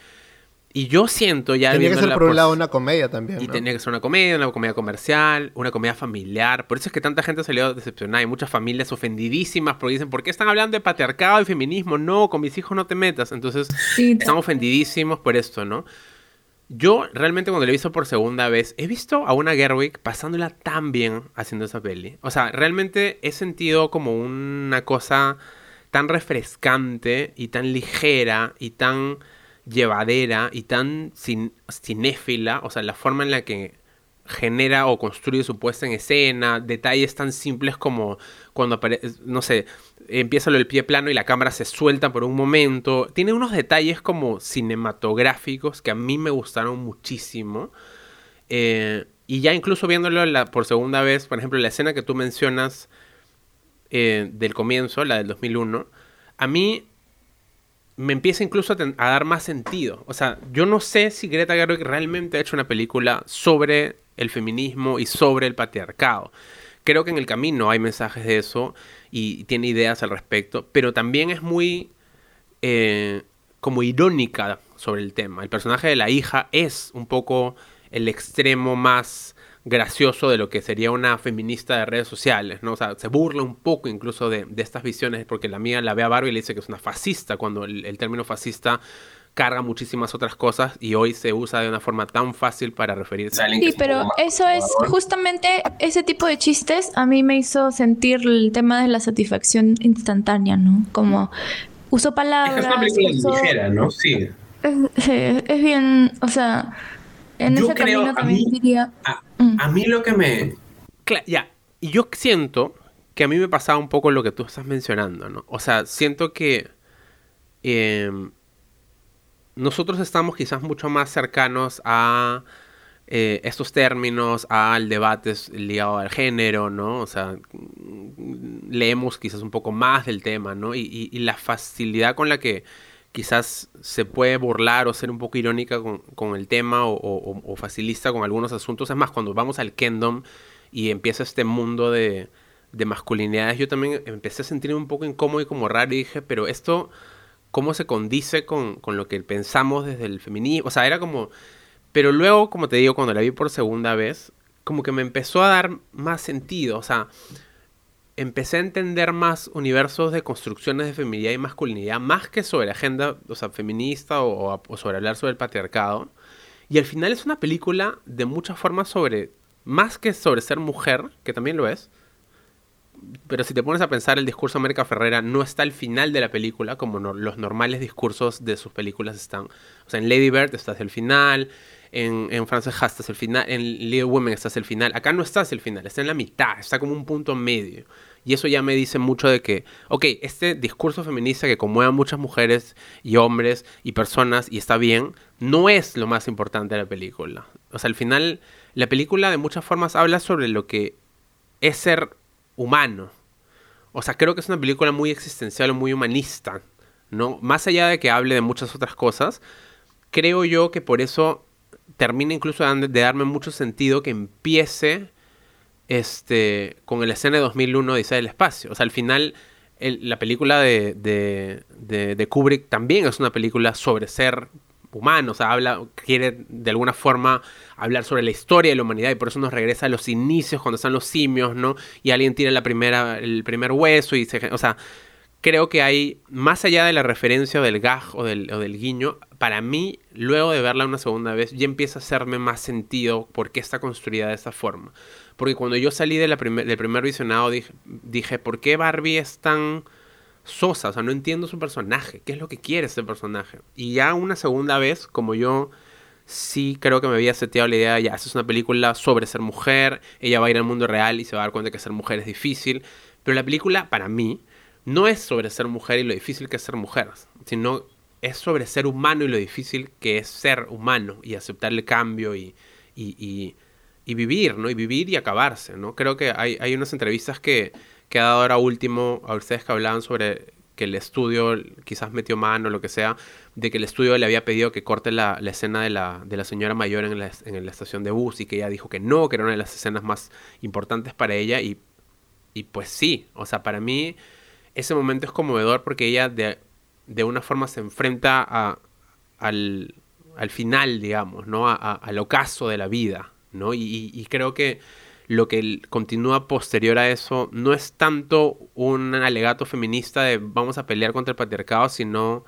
Y yo siento ya... Tenía que ser por un lado una comedia también. Y tenía que ser una comedia, una comedia comercial, una comedia familiar. Por eso es que tanta gente salió decepcionada. Hay muchas familias ofendidísimas porque dicen, ¿por qué están hablando de patriarcado y feminismo? No, con mis hijos no te metas. Entonces, están ofendidísimos por esto, ¿no? Yo realmente cuando lo he visto por segunda vez, he visto a una Gerwig pasándola tan bien haciendo esa peli. O sea, realmente he sentido como una cosa tan refrescante y tan ligera y tan llevadera y tan cinéfila, o sea, la forma en la que genera o construye su puesta en escena, detalles tan simples como cuando aparece, no sé, empieza lo del pie plano y la cámara se suelta por un momento. Tiene unos detalles como cinematográficos que a mí me gustaron muchísimo. Eh, y ya incluso viéndolo por segunda vez, por ejemplo, la escena que tú mencionas eh, del comienzo, la del 2001, a mí me empieza incluso a, dar más sentido. O sea, yo no sé si Greta Gerwig realmente ha hecho una película sobre el feminismo y sobre el patriarcado. Creo que en el camino hay mensajes de eso y tiene ideas al respecto, pero también es muy eh, como irónica sobre el tema. El personaje de la hija es un poco el extremo más gracioso de lo que sería una feminista de redes sociales, ¿no? O sea, se burla un poco incluso de, estas visiones, porque la mía la ve a Barbie y le dice que es una fascista, cuando el, término fascista carga muchísimas otras cosas y hoy se usa de una forma tan fácil para referirse a alguien. Sí, pero eso es justamente ese tipo de chistes a mí me hizo sentir el tema de la satisfacción instantánea, ¿no? Como uso palabras. Es una película ligera, ¿no? Sí. es bien, o sea, en yo ese creo, a mí, diría... Mm. a, mí lo que me... ya, y yo siento que a mí me pasaba un poco lo que tú estás mencionando, ¿no? O sea, siento que em, nosotros estamos quizás mucho más cercanos a eh, estos términos, al debate ligado al género, ¿no? O sea, leemos quizás un poco más del tema, ¿no? y la facilidad con la que quizás se puede burlar o ser un poco irónica con, el tema o, facilista con algunos asuntos. Es más, cuando vamos al Kingdom y empieza este mundo de, masculinidades, yo también empecé a sentirme un poco incómodo y como raro y dije, pero esto, ¿cómo se condice con, con lo que pensamos desde el feminismo? O sea, era como... Pero luego, como te digo, cuando la vi por segunda vez, como que me empezó a dar más sentido. O sea, empecé a entender más universos de construcciones de feminidad y masculinidad, más que sobre agenda o sea, feminista o, sobre hablar sobre el patriarcado. Y al final es una película de muchas formas sobre, más que sobre ser mujer, que también lo es, pero si te pones a pensar, el discurso de América Ferrera no está al final de la película, como los normales discursos de sus películas están. O sea, en Lady Bird estás el final, en, en Frances Ha estás el final, en Little Women estás el final. Acá no estás el final, está en la mitad, está como un punto medio. Y eso ya me dice mucho de que, ok, este discurso feminista que conmueve a muchas mujeres y hombres y personas y está bien, no es lo más importante de la película. O sea, al final, la película de muchas formas habla sobre lo que es ser humano. O sea, creo que es una película muy existencial, muy humanista, ¿no? Más allá de que hable de muchas otras cosas, creo yo que por eso termina incluso de darme mucho sentido que empiece este, con el escena de 2001 Dice el espacio. O sea, al final la película de, de, de, Kubrick también es una película sobre ser humano, o sea, habla, quiere de alguna forma hablar sobre la historia de la humanidad y por eso nos regresa a los inicios cuando están los simios, ¿no? Y alguien tira la primera, el primer hueso y se, o sea, creo que hay, más allá de la referencia del gag o del, o del guiño, para mí, luego de verla una segunda vez, ya empieza a hacerme más sentido por qué está construida de esa forma. Porque cuando yo salí de la del primer visionado dije, dije, ¿por qué Barbie es tan sosa? O sea, no entiendo su personaje. ¿Qué es lo que quiere ese personaje? Y ya una segunda vez, como yo sí creo que me había seteado la idea, ya, es una película sobre ser mujer, ella va a ir al mundo real y se va a dar cuenta que ser mujer es difícil. Pero la película, para mí, no es sobre ser mujer y lo difícil que es ser mujer, sino es sobre ser humano y lo difícil que es ser humano y aceptar el cambio y, y y vivir, ¿no? Y vivir y acabarse, ¿no? Creo que hay, hay unas entrevistas que, que ha dado ahora último a ustedes que hablaban sobre que el estudio quizás metió mano lo que sea, de que el estudio le había pedido que corte la, la escena de la, de la, señora mayor en la, en la, estación de bus y que ella dijo que no, que era una de las escenas más importantes para ella y, y pues sí, o sea, para mí ese momento es conmovedor porque ella de, de una forma se enfrenta al, al final, digamos, ¿no? A, al ocaso de la vida, ¿no? Y, creo que lo que continúa posterior a eso no es tanto un alegato feminista de vamos a pelear contra el patriarcado, sino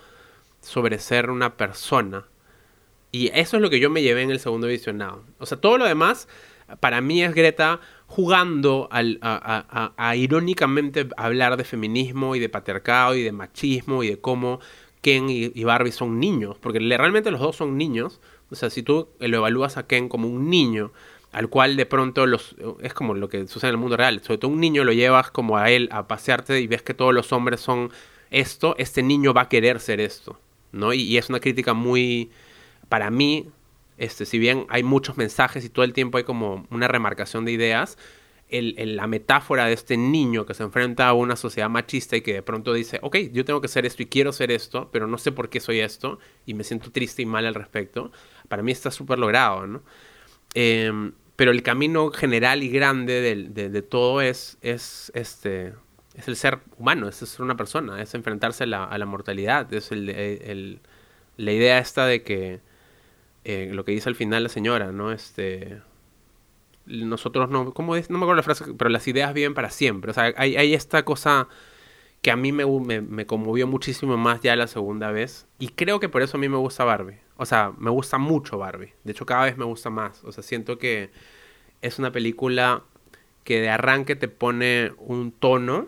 sobre ser una persona. Y eso es lo que yo me llevé en el segundo visionado. O sea, todo lo demás, para mí es Greta jugando a, irónicamente hablar de feminismo y de patriarcado y de machismo y de cómo Ken y, y Barbie son niños, porque realmente los dos son niños o sea, si tú lo evalúas a Ken como un niño, al cual de pronto los es como lo que sucede en el mundo real. Sobre todo un niño lo llevas como a él a pasearte y ves que todos los hombres son esto, este niño va a querer ser esto, ¿no? Y, es una crítica muy, para mí, este, si bien hay muchos mensajes y todo el tiempo hay como una remarcación de ideas, el, la metáfora de este niño que se enfrenta a una sociedad machista y que de pronto dice, ok, yo tengo que ser esto y quiero ser esto, pero no sé por qué soy esto y me siento triste y mal al respecto, para mí está súper logrado, ¿no? Em, pero el camino general y grande de, todo es, es, este, es el ser humano, es ser una persona, es enfrentarse a la, mortalidad, es el, la idea esta de que eh, lo que dice al final la señora, ¿no? Este, nosotros no, ¿cómo es? No me acuerdo la frase, pero las ideas viven para siempre. O sea, hay, esta cosa que a mí me, me, conmovió muchísimo más ya la segunda vez. Y creo que por eso a mí me gusta Barbie. O sea, me gusta mucho Barbie. De hecho, cada vez me gusta más. O sea, siento que es una película que de arranque te pone un tono.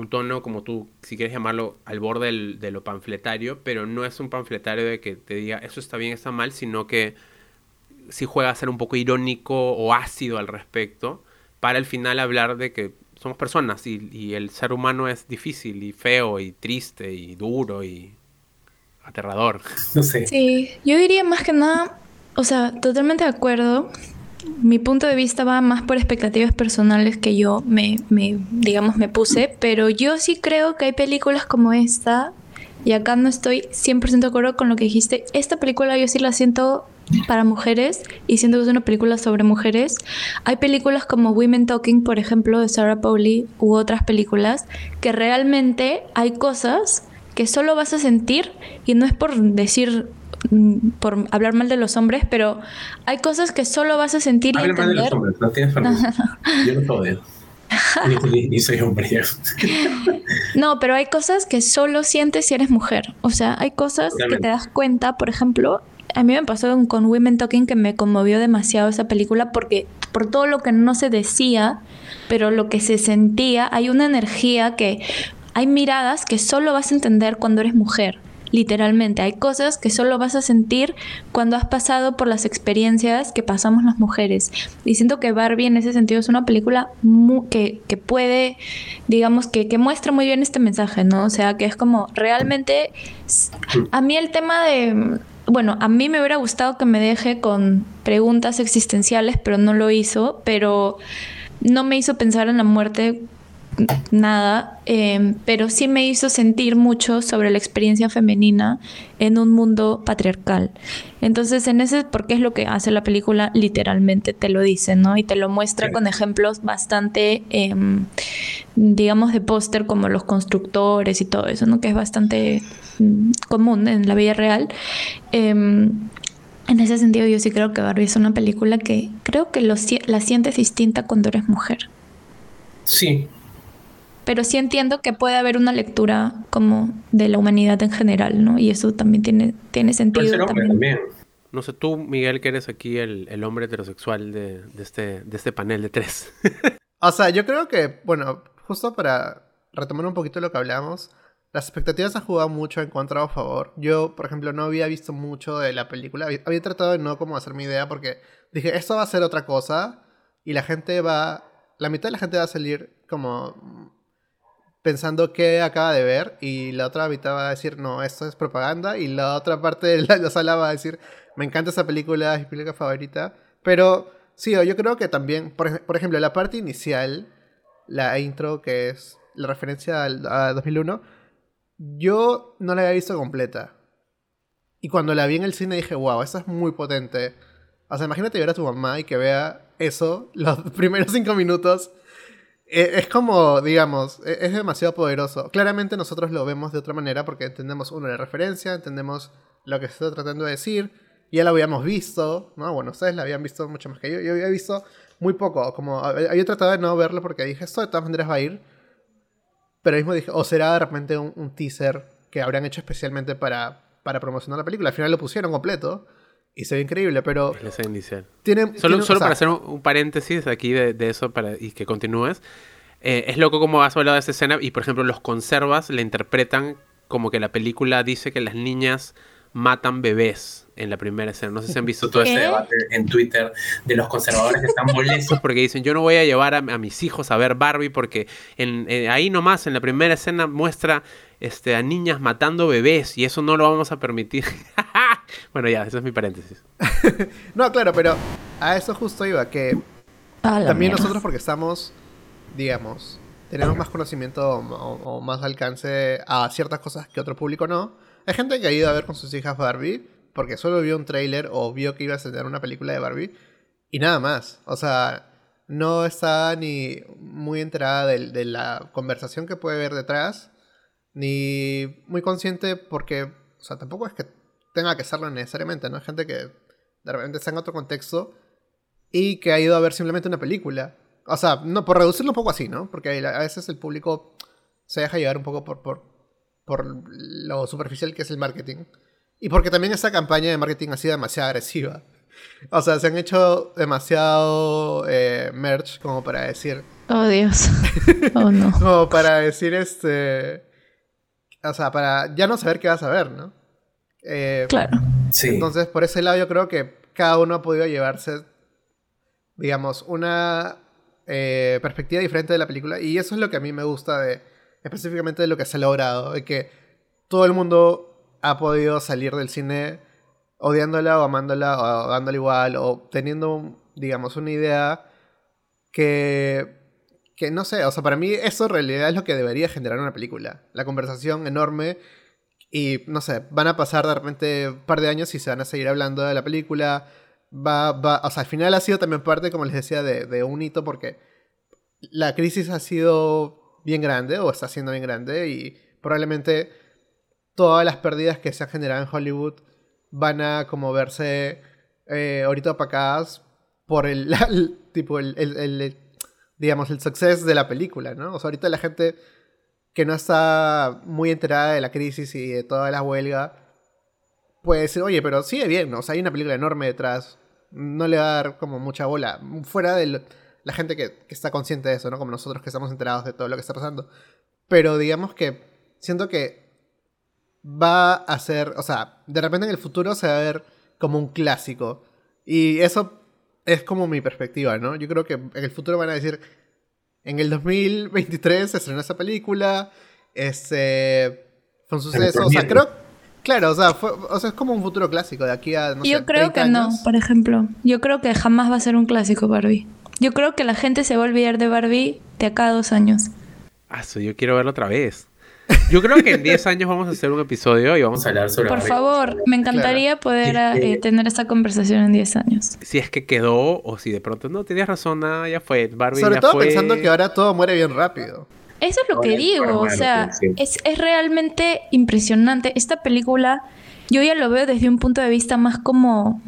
Un tono como tú, si quieres llamarlo, al borde de lo panfletario. Pero no es un panfletario de que te diga eso está bien, está mal, sino que si juega a ser un poco irónico o ácido al respecto, para al final hablar de que somos personas y, el ser humano es difícil y feo y triste y duro y aterrador. [laughs] No sé. Sí, yo diría más que nada, o sea, totalmente de acuerdo. Mi punto de vista va más por expectativas personales que yo me, digamos, me puse, pero yo sí creo que hay películas como esta, y acá no estoy 100% de acuerdo con lo que dijiste. Esta película yo sí la siento para mujeres y siento que es una película sobre mujeres. Hay películas como Women Talking, por ejemplo, de Sarah Pauli u otras películas que realmente hay cosas que solo vas a sentir y no es por decir por hablar mal de los hombres, pero hay cosas que solo vas a sentir y entender. Mal de los hombres, no tienes [laughs] Yo no puedo ni, ni, soy hombre. no, pero hay cosas que solo sientes si eres mujer. O sea, hay cosas que te das cuenta, por ejemplo, a mí me pasó con Women Talking que me conmovió demasiado esa película porque por todo lo que no se decía, pero lo que se sentía, hay una energía que hay miradas que solo vas a entender cuando eres mujer. Literalmente, hay cosas que solo vas a sentir cuando has pasado por las experiencias que pasamos las mujeres. Y siento que Barbie en ese sentido es una película que, que, puede, digamos, que, que muestra muy bien este mensaje, ¿no? O sea, que es como realmente... A mí el tema de bueno, a mí me hubiera gustado que me deje con preguntas existenciales, pero no lo hizo, pero no me hizo pensar en la muerte nada, em, pero sí me hizo sentir mucho sobre la experiencia femenina en un mundo patriarcal. Entonces, en ese, porque es lo que hace la película, literalmente te lo dice, ¿no? Y te lo muestra con ejemplos bastante, em, digamos, de póster, como los constructores y todo eso, ¿no? Que es bastante mm, común en la vida real. Em, en ese sentido, yo sí creo que Barbie es una película que creo que lo, la sientes distinta cuando eres mujer. Sí, pero sí entiendo que puede haber una lectura como de la humanidad en general, ¿no? Y eso también tiene, tiene sentido. también. No sé, tú, Miguel, que eres aquí el, hombre heterosexual de, este, de este panel de tres. [laughs] o sea, yo creo que, bueno, justo para retomar un poquito lo que hablamos, las expectativas han jugado mucho en contra o a favor. Yo, por ejemplo, no había visto mucho de la película. Había tratado de no como hacer mi idea porque dije, esto va a ser otra cosa y la gente va... La mitad de la gente va a salir como pensando qué acaba de ver y la otra mitad va a decir, no, esto es propaganda y la otra parte de la, [laughs] sala va a decir, me encanta esa película, es mi película favorita. Pero sí, yo creo que también, por, por ejemplo, la parte inicial, la intro que es la referencia al, a 2001, yo no la había visto completa. Y cuando la vi en el cine dije, wow, esta es muy potente. O sea, imagínate ver a tu mamá y que vea eso los [laughs] primeros cinco minutos es como, digamos, e-, es demasiado poderoso. Claramente nosotros lo vemos de otra manera porque entendemos, uno, la referencia, entendemos lo que se está tratando de decir. Ya lo habíamos visto, ¿no? Bueno, ustedes la habían visto mucho más que yo. Yo había visto muy poco. Como había tratado de no verlo porque dije, esto de todas maneras va a ir. Pero mismo dije, o será de repente un, teaser que habrían hecho especialmente para, para promocionar la película. Al final lo pusieron completo. Y se ve increíble, pero. Tiene, solo solo para hacer un, paréntesis aquí de, eso para, y que continúes. Eh, es loco cómo has hablado de esta escena y, por ejemplo, los conservas la interpretan como que la película dice que las niñas matan bebés en la primera escena. No sé si han visto todo ese debate en Twitter de los conservadores que están molestos. Porque dicen, yo no voy a llevar a, mis hijos a ver Barbie porque en, ahí nomás, en la primera escena, muestra este, a niñas matando bebés y eso no lo vamos a permitir. [laughs] bueno, ya, ese es mi paréntesis. [laughs] no, claro, pero a eso justo iba, que también nosotros porque estamos, digamos, tenemos más conocimiento o, más alcance a ciertas cosas que otro público no. Hay gente que ha ido a ver con sus hijas Barbie porque solo vio un tráiler o vio que iba a tener una película de Barbie y nada más. O sea, no está ni muy enterada de, la conversación que puede haber detrás, ni muy consciente porque, o sea, tampoco es que tenga que serlo necesariamente, ¿no? Hay gente que de repente está en otro contexto y que ha ido a ver simplemente una película o sea, no, por reducirlo un poco así, ¿no? Porque a veces el público se deja llevar un poco por, por lo superficial que es el marketing. Y porque también esta campaña de marketing ha sido demasiado agresiva. O sea, se han hecho demasiado eh, merch como para decir. Oh, Dios. [laughs] Oh, no. como para decir este. O sea, para ya no saber qué vas a ver, ¿no? Eh, claro. Sí. Entonces, por ese lado, yo creo que cada uno ha podido llevarse, digamos, una eh, perspectiva diferente de la película. Y eso es lo que a mí me gusta de específicamente de lo que se ha logrado. De que todo el mundo ha podido salir del cine odiándola o amándola o dándola igual o teniendo, digamos, una idea que, que no sé, o sea, para mí eso en realidad es lo que debería generar una película. La conversación enorme y, no sé, van a pasar de repente un par de años y se van a seguir hablando de la película va, va, o sea, al final ha sido también parte, como les decía, de, de, un hito porque la crisis ha sido bien grande o está siendo bien grande y probablemente todas las pérdidas que se han generado en Hollywood van a como verse eh, ahorita opacadas por el, [laughs] tipo el, el, digamos el success de la película, ¿no? O sea, ahorita la gente que no está muy enterada de la crisis y de toda la huelga puede decir, oye, pero sigue bien, ¿no? O sea, hay una película enorme detrás, no le va a dar como mucha bola. Fuera de la gente que, está consciente de eso, ¿no? Como nosotros que estamos enterados de todo lo que está pasando. Pero digamos que siento que va a ser, o sea, de repente en el futuro se va a ver como un clásico. Y eso es como mi perspectiva, ¿no? Yo creo que en el futuro van a decir, en el 2023 se estrenó esa película, este, fue un suceso, o sea, creo Claro, o sea, o sea, es como un futuro clásico de aquí a. No yo creo que no, por ejemplo. Yo creo que jamás va a ser un clásico Barbie. Yo creo que la gente se va a olvidar de Barbie de acá a dos años. Ah, eso yo quiero verlo otra vez. Yo creo que en 10 años vamos a hacer un episodio y vamos a hablar sobre Por favor, me encantaría poder eh, tener esta conversación en 10 años. Si es que quedó o si de pronto no tenías razón, nada, ya fue. Barbie sobre todo pensando que ahora todo muere bien rápido. Eso es lo que digo, o sea, es, es, realmente impresionante. Esta película, yo ya lo veo desde un punto de vista más como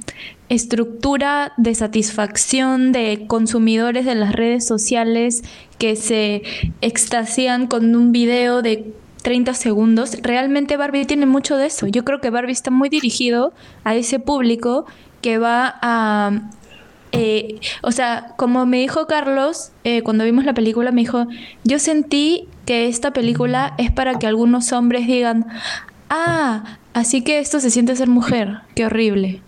estructura de satisfacción de consumidores de las redes sociales que se extasían con un video de 30 segundos. Realmente Barbie tiene mucho de eso. Yo creo que Barbie está muy dirigido a ese público que va a eh, o sea, como me dijo Carlos, eh, cuando vimos la película, me dijo, yo sentí que esta película es para que algunos hombres digan, ah, así que esto se siente ser mujer, qué horrible.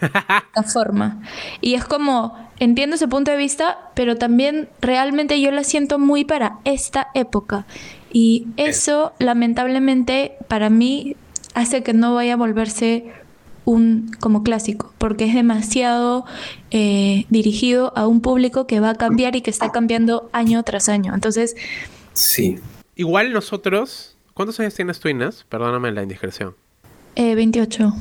La forma. Y es como, entiendo ese punto de vista, pero también realmente yo la siento muy para esta época. Y eso, lamentablemente, para mí hace que no vaya a volverse un como clásico, porque es demasiado eh, dirigido a un público que va a cambiar y que está cambiando año tras año. Entonces... Sí. Igual nosotros... ¿Cuántos años tienes tú, Inés? Perdóname la indiscreción. Eh, 28.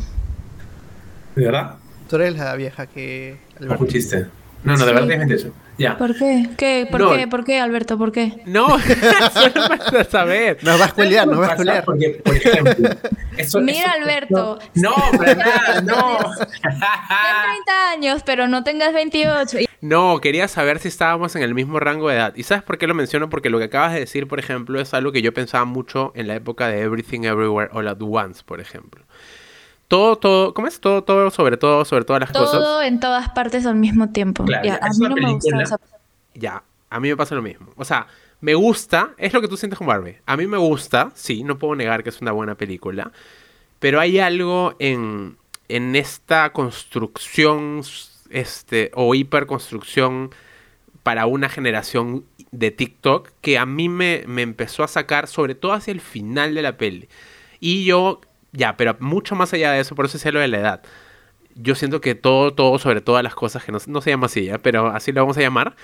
¿De verdad? Tú eres la vieja que... Un chiste. No, no, de verdad es 28. Ya. ¿Por qué? ¿Qué? ¿Por qué? ¿Por qué, Alberto? ¿Por qué? No, [laughs] [laughs] solo para saber. Nos va a escuelear, nos va a escuelear. Porque, por ejemplo... Mira, Alberto. No, para nada, no. [laughs] Tienes 30 años, pero no tengas 28. No, quería saber si estábamos en el mismo rango de edad. ¿Y sabes por qué lo menciono? Porque lo que acabas de decir, por ejemplo, es algo que yo pensaba mucho en la época de Everything Everywhere All at Once, por ejemplo todo, todo, ¿cómo es? Todo, todo, sobre todo, sobre todas las cosas. Todo en todas partes al mismo tiempo. ya, a mí no me gusta esa... Ya, a mí me pasa lo mismo. O sea, me gusta, es lo que tú sientes con Barbie. A mí me gusta, sí, no puedo negar que es una buena película. pero hay algo en, en esta construcción este, o hiperconstrucción para una generación de TikTok que a mí me, me empezó a sacar, sobre todo hacia el final de la peli. Y yo, ya, pero mucho más allá de eso, por eso es lo de la edad. Yo siento que todo, todo, sobre todas las cosas que no, no se llama así, ¿ya? pero así lo vamos a llamar,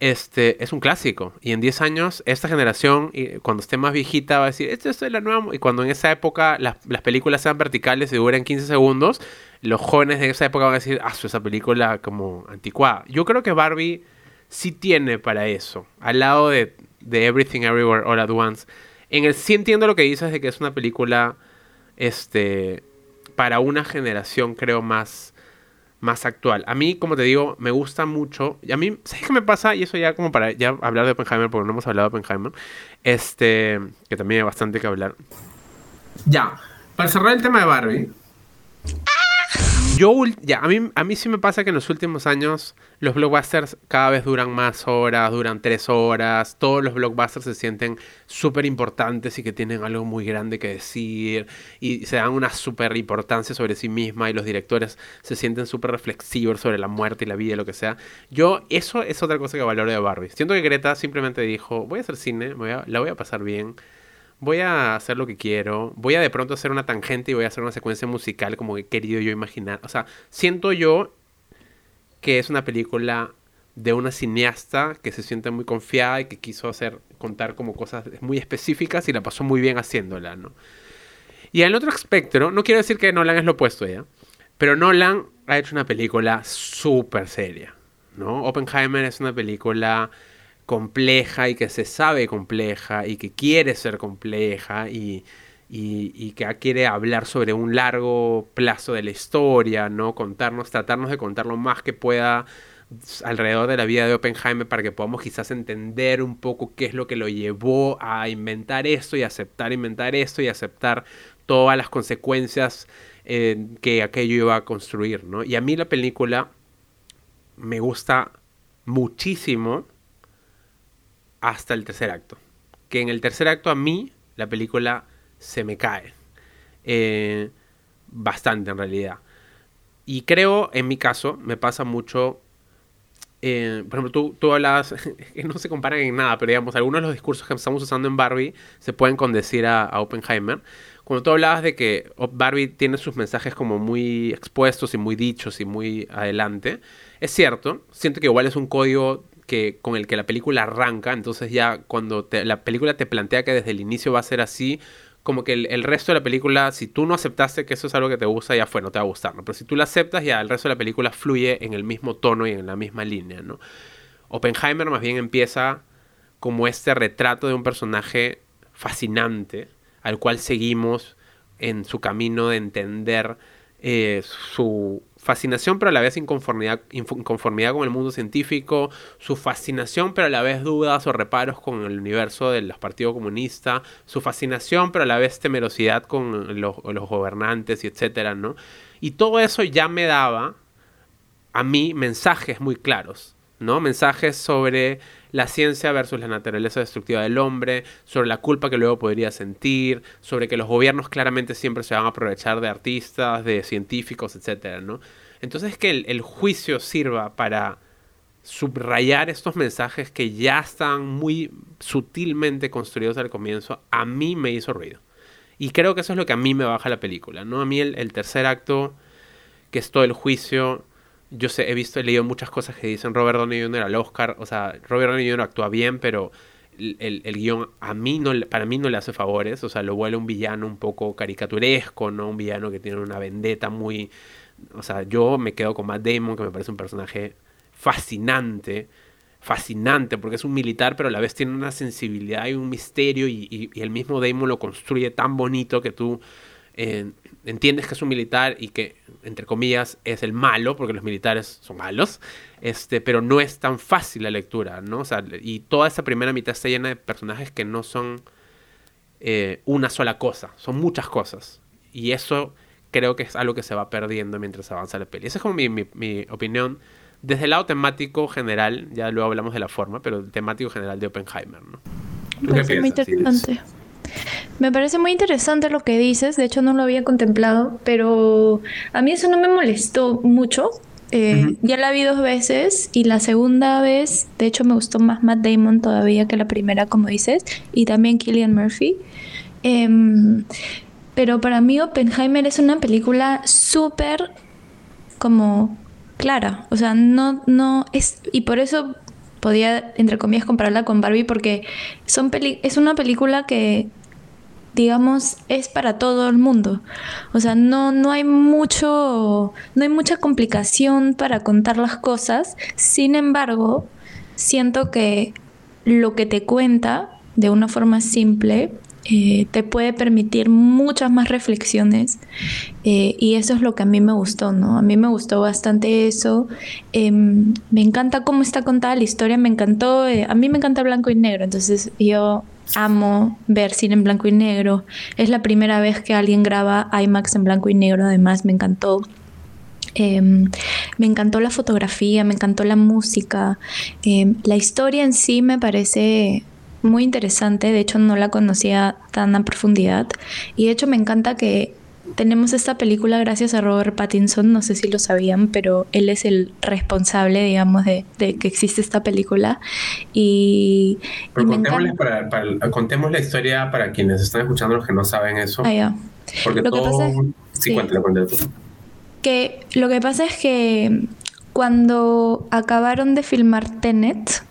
este, es un clásico. Y en 10 años, esta generación, cuando esté más viejita, va a decir, esto, es la nueva... Y cuando en esa época las, películas sean verticales y duren 15 segundos, los jóvenes de esa época van a decir, ah, esa película como anticuada. Yo creo que Barbie sí tiene para eso. Al lado de, de Everything Everywhere All at Once. En el sí entiendo lo que dices de que es una película este, para una generación, creo, más más actual. A mí, como te digo, me gusta mucho. Y a mí, ¿sabes qué me pasa? Y eso ya como para ya hablar de Oppenheimer, porque no hemos hablado de Oppenheimer. Este, que también hay bastante que hablar. Ya, para cerrar el tema de Barbie. Yo, ya, a mí, a mí sí me pasa que en los últimos años los blockbusters cada vez duran más horas, duran tres horas. Todos los blockbusters se sienten súper importantes y que tienen algo muy grande que decir y se dan una súper importancia sobre sí misma y los directores se sienten súper reflexivos sobre la muerte y la vida y lo que sea. Yo, eso es otra cosa que valoro de Barbie. Siento que Greta simplemente dijo, voy a hacer cine, la voy a pasar bien voy a hacer lo que quiero, voy a de pronto hacer una tangente y voy a hacer una secuencia musical como he querido yo imaginar. O sea, siento yo que es una película de una cineasta que se siente muy confiada y que quiso hacer contar como cosas muy específicas y la pasó muy bien haciéndola, ¿no? Y el otro espectro, no quiero decir que Nolan es lo opuesto ya, pero Nolan ha hecho una película súper seria, ¿no? Oppenheimer es una película compleja y que se sabe compleja y que quiere ser compleja y, que quiere hablar sobre un largo plazo de la historia, ¿no? Contarnos, tratarnos de contar lo más que pueda alrededor de la vida de Oppenheimer para que podamos quizás entender un poco qué es lo que lo llevó a inventar esto y aceptar inventar esto y aceptar todas las consecuencias eh, que aquello iba a construir, ¿no? Y a mí la película me gusta muchísimo hasta el tercer acto. Que en el tercer acto a mí la película se me cae. Eh, bastante en realidad. Y creo, en mi caso, me pasa mucho... Eh, por ejemplo, tú, tú hablabas, [laughs] que no se comparan en nada, pero digamos, algunos de los discursos que estamos usando en Barbie se pueden condecir a, a Oppenheimer. Cuando tú hablabas de que Barbie tiene sus mensajes como muy expuestos y muy dichos y muy adelante, es cierto, siento que igual es un código que, con el que la película arranca, entonces ya cuando la película te plantea que desde el inicio va a ser así, como que el, resto de la película, si tú no aceptaste que eso es algo que te gusta, ya fue, no te va a gustar, ¿no? Pero si tú lo aceptas, ya el resto de la película fluye en el mismo tono y en la misma línea, ¿no? Oppenheimer más bien empieza como este retrato de un personaje fascinante, al cual seguimos en su camino de entender eh, su fascinación pero a la vez inconformidad, inconformidad con el mundo científico, su fascinación pero a la vez dudas o reparos con el universo del Partido Comunista, su fascinación pero a la vez temerosidad con los, los gobernantes y etcétera, ¿no? Y todo eso ya me daba a mí mensajes muy claros, ¿no? Mensajes sobre la ciencia versus la naturaleza destructiva del hombre, sobre la culpa que luego podría sentir, sobre que los gobiernos claramente siempre se van a aprovechar de artistas, de científicos, etcétera, ¿no? Entonces que el, juicio sirva para subrayar estos mensajes que ya están muy sutilmente construidos al comienzo, a mí me hizo ruido. Y creo que eso es lo que a mí me baja la película, ¿no? A mí el, el tercer acto, que es todo el juicio, yo sé, he visto, he leído muchas cosas que dicen Robert Downey Jr. al Oscar, o sea, Robert Downey Jr. actúa bien, pero el, el, guion a mí no, para mí no le hace favores, o sea, lo vuelve un villano un poco caricaturesco, ¿no? Un villano que tiene una vendetta muy... O sea, yo me quedo con Matt Damon, que me parece un personaje fascinante, fascinante, porque es un militar, pero a la vez tiene una sensibilidad y un misterio, y, y el mismo Damon lo construye tan bonito que tú entiendes que es un militar y que, entre comillas, es el malo, porque los militares son malos, este, pero no es tan fácil la lectura, ¿no? O sea, y toda esa primera mitad está llena de personajes que no son eh, una sola cosa, son muchas cosas. Y eso creo que es algo que se va perdiendo mientras avanza la peli. Esa es como mi, mi opinión desde el lado temático general, ya luego hablamos de la forma, pero el temático general de Oppenheimer, ¿no? muy interesante. Me parece muy interesante lo que dices, de hecho no lo había contemplado, pero a mí eso no me molestó mucho. Eh, ya la vi dos veces y la segunda vez, de hecho me gustó más Matt Damon todavía que la primera, como dices, y también Killian Murphy. Em, pero para mí Oppenheimer es una película súper como clara, o sea, no, no es, y por eso podía, entre comillas, compararla con Barbie porque son es una película que, digamos, es para todo el mundo. O sea, no, no hay mucho, no hay mucha complicación para contar las cosas. Sin embargo, siento que lo que te cuenta de una forma simple eh, te puede permitir muchas más reflexiones eh, y eso es lo que a mí me gustó, ¿no? A mí me gustó bastante eso. Em, me encanta cómo está contada la historia, me encantó, eh, a mí me encanta blanco y negro, entonces yo amo ver cine en blanco y negro. Es la primera vez que alguien graba IMAX en blanco y negro, además me encantó. Em, me encantó la fotografía, me encantó la música. Em, la historia en sí me parece muy interesante, de hecho no la conocía tan a profundidad y de hecho me encanta que tenemos esta película gracias a Robert Pattinson, no sé si lo sabían, pero él es el responsable, digamos, de, que existe esta película. Y, contemos la historia para quienes están escuchando, los que no saben eso. Ah, ya. Porque lo todo... que pasa sí, sí. Que lo que pasa es que cuando acabaron de filmar Tenet,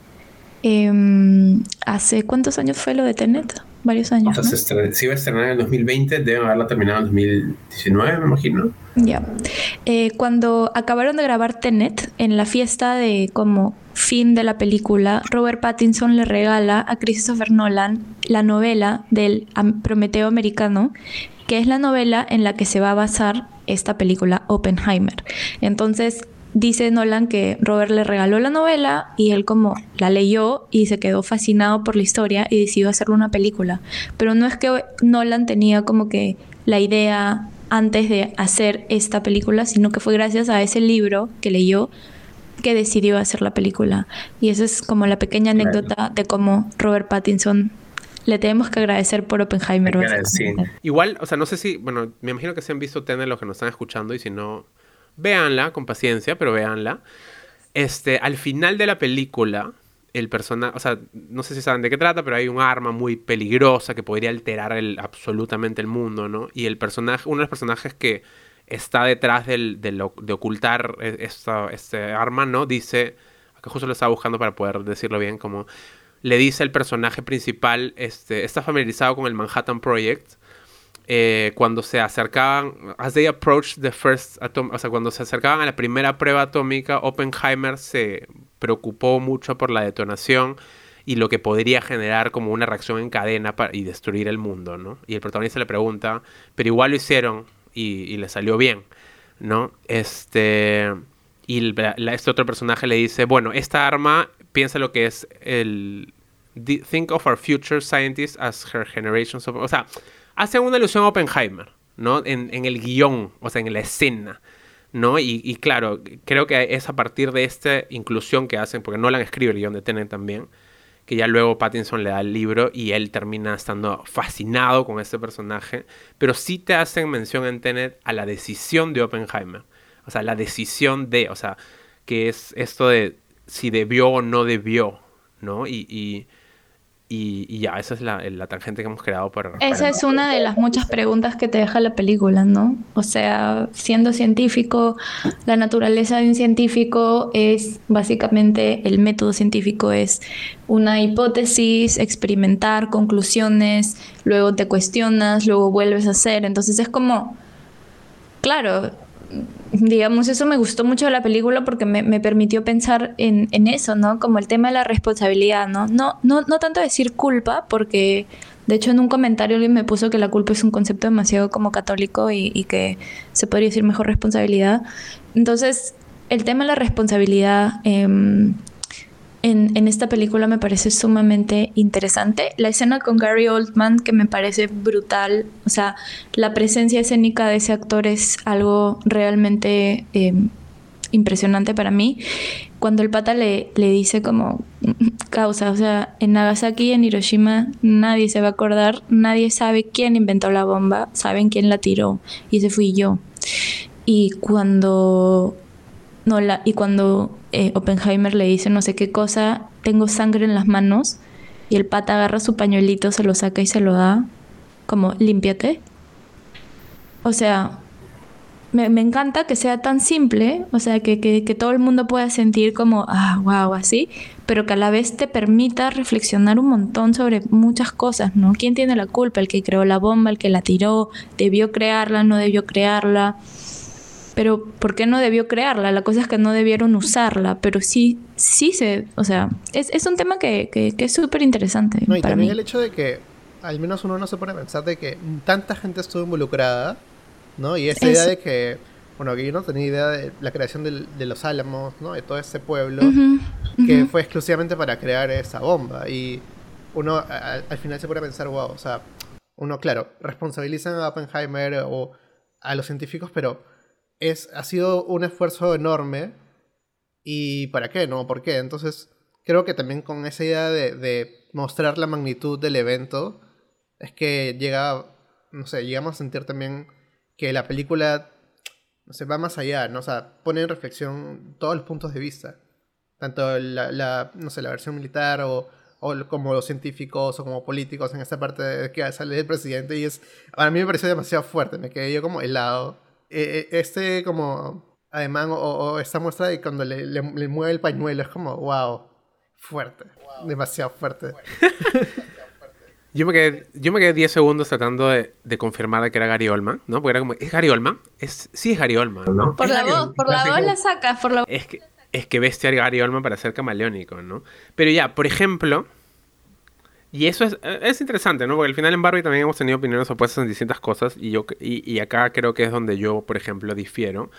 Em, ¿Hace cuántos años fue lo de Tenet? Varios años. O sea, se iba a estrenar en el 2020, deben haberla terminado en 2019, me imagino. Ya. Eh, cuando acabaron de grabar Tenet, en la fiesta de como fin de la película, Robert Pattinson le regala a Christopher Nolan la novela del Prometeo americano, que es la novela en la que se va a basar esta película Oppenheimer. Entonces, dice Nolan que Robert le regaló la novela y él como la leyó y se quedó fascinado por la historia y decidió hacerle una película. Pero no es que Nolan tenía como que la idea antes de hacer esta película, sino que fue gracias a ese libro que leyó que decidió hacer la película. Y esa es como la pequeña anécdota de cómo Robert Pattinson le tenemos que agradecer por Oppenheimer. Igual, o sea, no sé si, bueno, me imagino que se han visto Tener los que nos están escuchando y si no, véanla con paciencia, pero véanla. Este, al final de la película, el personaje, o sea, no sé si saben de qué trata, pero hay un arma muy peligrosa que podría alterar absolutamente el mundo, ¿no? Y el personaje, uno de los personajes que está detrás del, de ocultar e, esta, este arma, ¿no? Dice, que justo lo estaba buscando para poder decirlo bien, como le dice el personaje principal, este, está familiarizado con el Manhattan Project, eh, cuando se acercaban, as they approached the first atom o sea, cuando se acercaban a la primera prueba atómica, Oppenheimer se preocupó mucho por la detonación y lo que podría generar como una reacción en cadena y destruir el mundo, ¿no? Y el protagonista le pregunta, pero igual lo hicieron y, le salió bien, ¿no? Este, y este otro personaje le dice, bueno, esta arma piensa lo que es el... Think of our future scientists as her generations of... O sea, hace una alusión a Oppenheimer, ¿no? En, el guion, o sea, en la escena, ¿no? Y, claro, creo que es a partir de esta inclusión que hacen, porque Nolan escribe el guion de Tenet también, que ya luego Pattinson le da el libro y él termina estando fascinado con este personaje, pero sí te hacen mención en Tenet a la decisión de Oppenheimer, o sea, la decisión de, o sea, que es esto de si debió o no debió, ¿no? y, ya, esa es la, la, tangente que hemos creado para... Esa es una de las muchas preguntas que te deja la película, ¿no? O sea, siendo científico, la naturaleza de un científico es básicamente, el método científico es una hipótesis, experimentar, conclusiones, luego te cuestionas, luego vuelves a hacer. Entonces es como, claro, digamos, eso me gustó mucho de la película porque me, permitió pensar en, eso, ¿no? Como el tema de la responsabilidad, ¿no? No, no, no tanto decir culpa, porque de hecho en un comentario alguien me puso que la culpa es un concepto demasiado como católico y, que se podría decir mejor responsabilidad. Entonces, el tema de la responsabilidad... Em, en, esta película me parece sumamente interesante. La escena con Gary Oldman, que me parece brutal, o sea, la presencia escénica de ese actor es algo realmente em, impresionante para mí, cuando el pata le, le dice como [laughs] causa, o sea, en Nagasaki en Hiroshima nadie se va a acordar, nadie sabe quién inventó la bomba, saben quién la tiró, y ese fui yo. Y cuando no, la, y cuando eh, Oppenheimer le dice no sé qué cosa, tengo sangre en las manos, y el pata agarra su pañuelito, se lo saca y se lo da, como límpiate. O sea, me, encanta que sea tan simple, o sea, que, que, todo el mundo pueda sentir como, ah, wow, así, pero que a la vez te permita reflexionar un montón sobre muchas cosas, ¿no? ¿Quién tiene la culpa? El que creó la bomba, el que la tiró, debió crearla, no debió crearla. Pero ¿por qué no debió crearla? La cosa es que no debieron usarla, pero sí, sí se, o sea, es, es un tema que, que, es súper interesante. No, y también el hecho de que al menos uno no se pone a pensar de que tanta gente estuvo involucrada ¿no? Y esa idea de que, bueno, que yo no tenía idea de la creación de los Álamos, ¿no? De todo ese pueblo, que fue exclusivamente para crear esa bomba. Y uno al final se puede pensar, wow, o sea, uno, claro, responsabilizan a Oppenheimer o a los científicos, pero es, ha sido un esfuerzo enorme. ¿Y para qué? ¿No? ¿Por qué? Entonces, creo que también con esa idea de, de mostrar la magnitud del evento, es que llega, no sé, llegamos a sentir también que la película no va más allá, ¿no? Sea, pone en reflexión todos los puntos de vista. Tanto la, no sé, la versión militar o, o, como los científicos o como políticos en esta parte de que sale el presidente y es... A mí me pareció demasiado fuerte, me quedé yo como helado. E, e, este como ademán o, esta muestra de cuando le, le, mueve el pañuelo es como, wow, fuerte, demasiado [laughs] fuerte. Yo me quedé, yo me quedé 10 segundos tratando de, de, confirmar que era Gary Oldman, ¿no? Porque era como, ¿es Gary Oldman? Es, sí es Gary Oldman, ¿no? Por la voz, por la voz la sacas, por la Es que, es que bestia Gary Oldman para ser camaleónico, ¿no? Pero ya, por ejemplo, y eso es, es interesante, ¿no? Porque al final en Barbie también hemos tenido opiniones opuestas en distintas cosas y, yo, y, y acá creo que es donde yo, por ejemplo, difiero.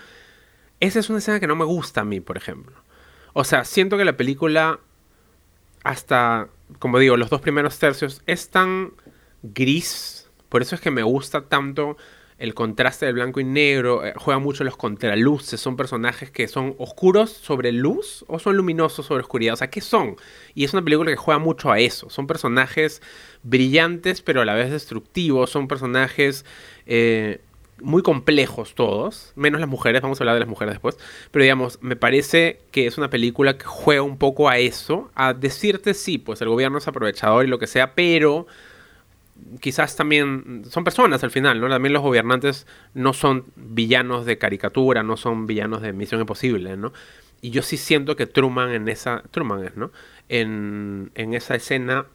Esa es una escena que no me gusta a mí, por ejemplo. O sea, siento que la película hasta como digo, los dos primeros tercios es tan gris, por eso es que me gusta tanto el contraste del blanco y negro, eh, juega mucho los contraluces, son personajes que son oscuros sobre luz o son luminosos sobre oscuridad, o sea, ¿qué son? Y es una película que juega mucho a eso, son personajes brillantes pero a la vez destructivos, son personajes eh, muy complejos todos, menos las mujeres, vamos a hablar de las mujeres después, pero digamos, me parece que es una película que juega un poco a eso, a decirte sí, pues el gobierno es aprovechador y lo que sea, pero quizás también son personas al final, ¿no? También los gobernantes no son villanos de caricatura, no son villanos de Misión Imposible, ¿no? Y yo sí siento que Truman en esa, Truman es, ¿no? En, en esa escena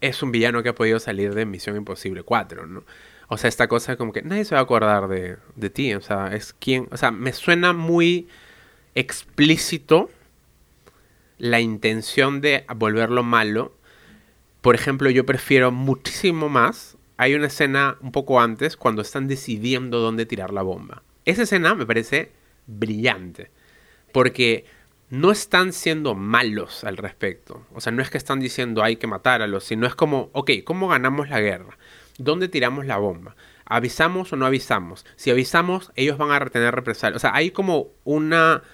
es un villano que ha podido salir de Misión Imposible 4, ¿no? O sea, esta cosa como que nadie se va a acordar de, de ti. O sea, es quien. O sea, me suena muy explícito la intención de volverlo malo. Por ejemplo, yo prefiero muchísimo más. Hay una escena un poco antes cuando están decidiendo dónde tirar la bomba. Esa escena me parece brillante. Porque no están siendo malos al respecto. O sea, no es que están diciendo hay que matar a los, sino es como, ok, ¿cómo ganamos la guerra? ¿Dónde tiramos la bomba? ¿Avisamos o no avisamos? Si avisamos, ellos van a retener represalias. O sea, hay como una,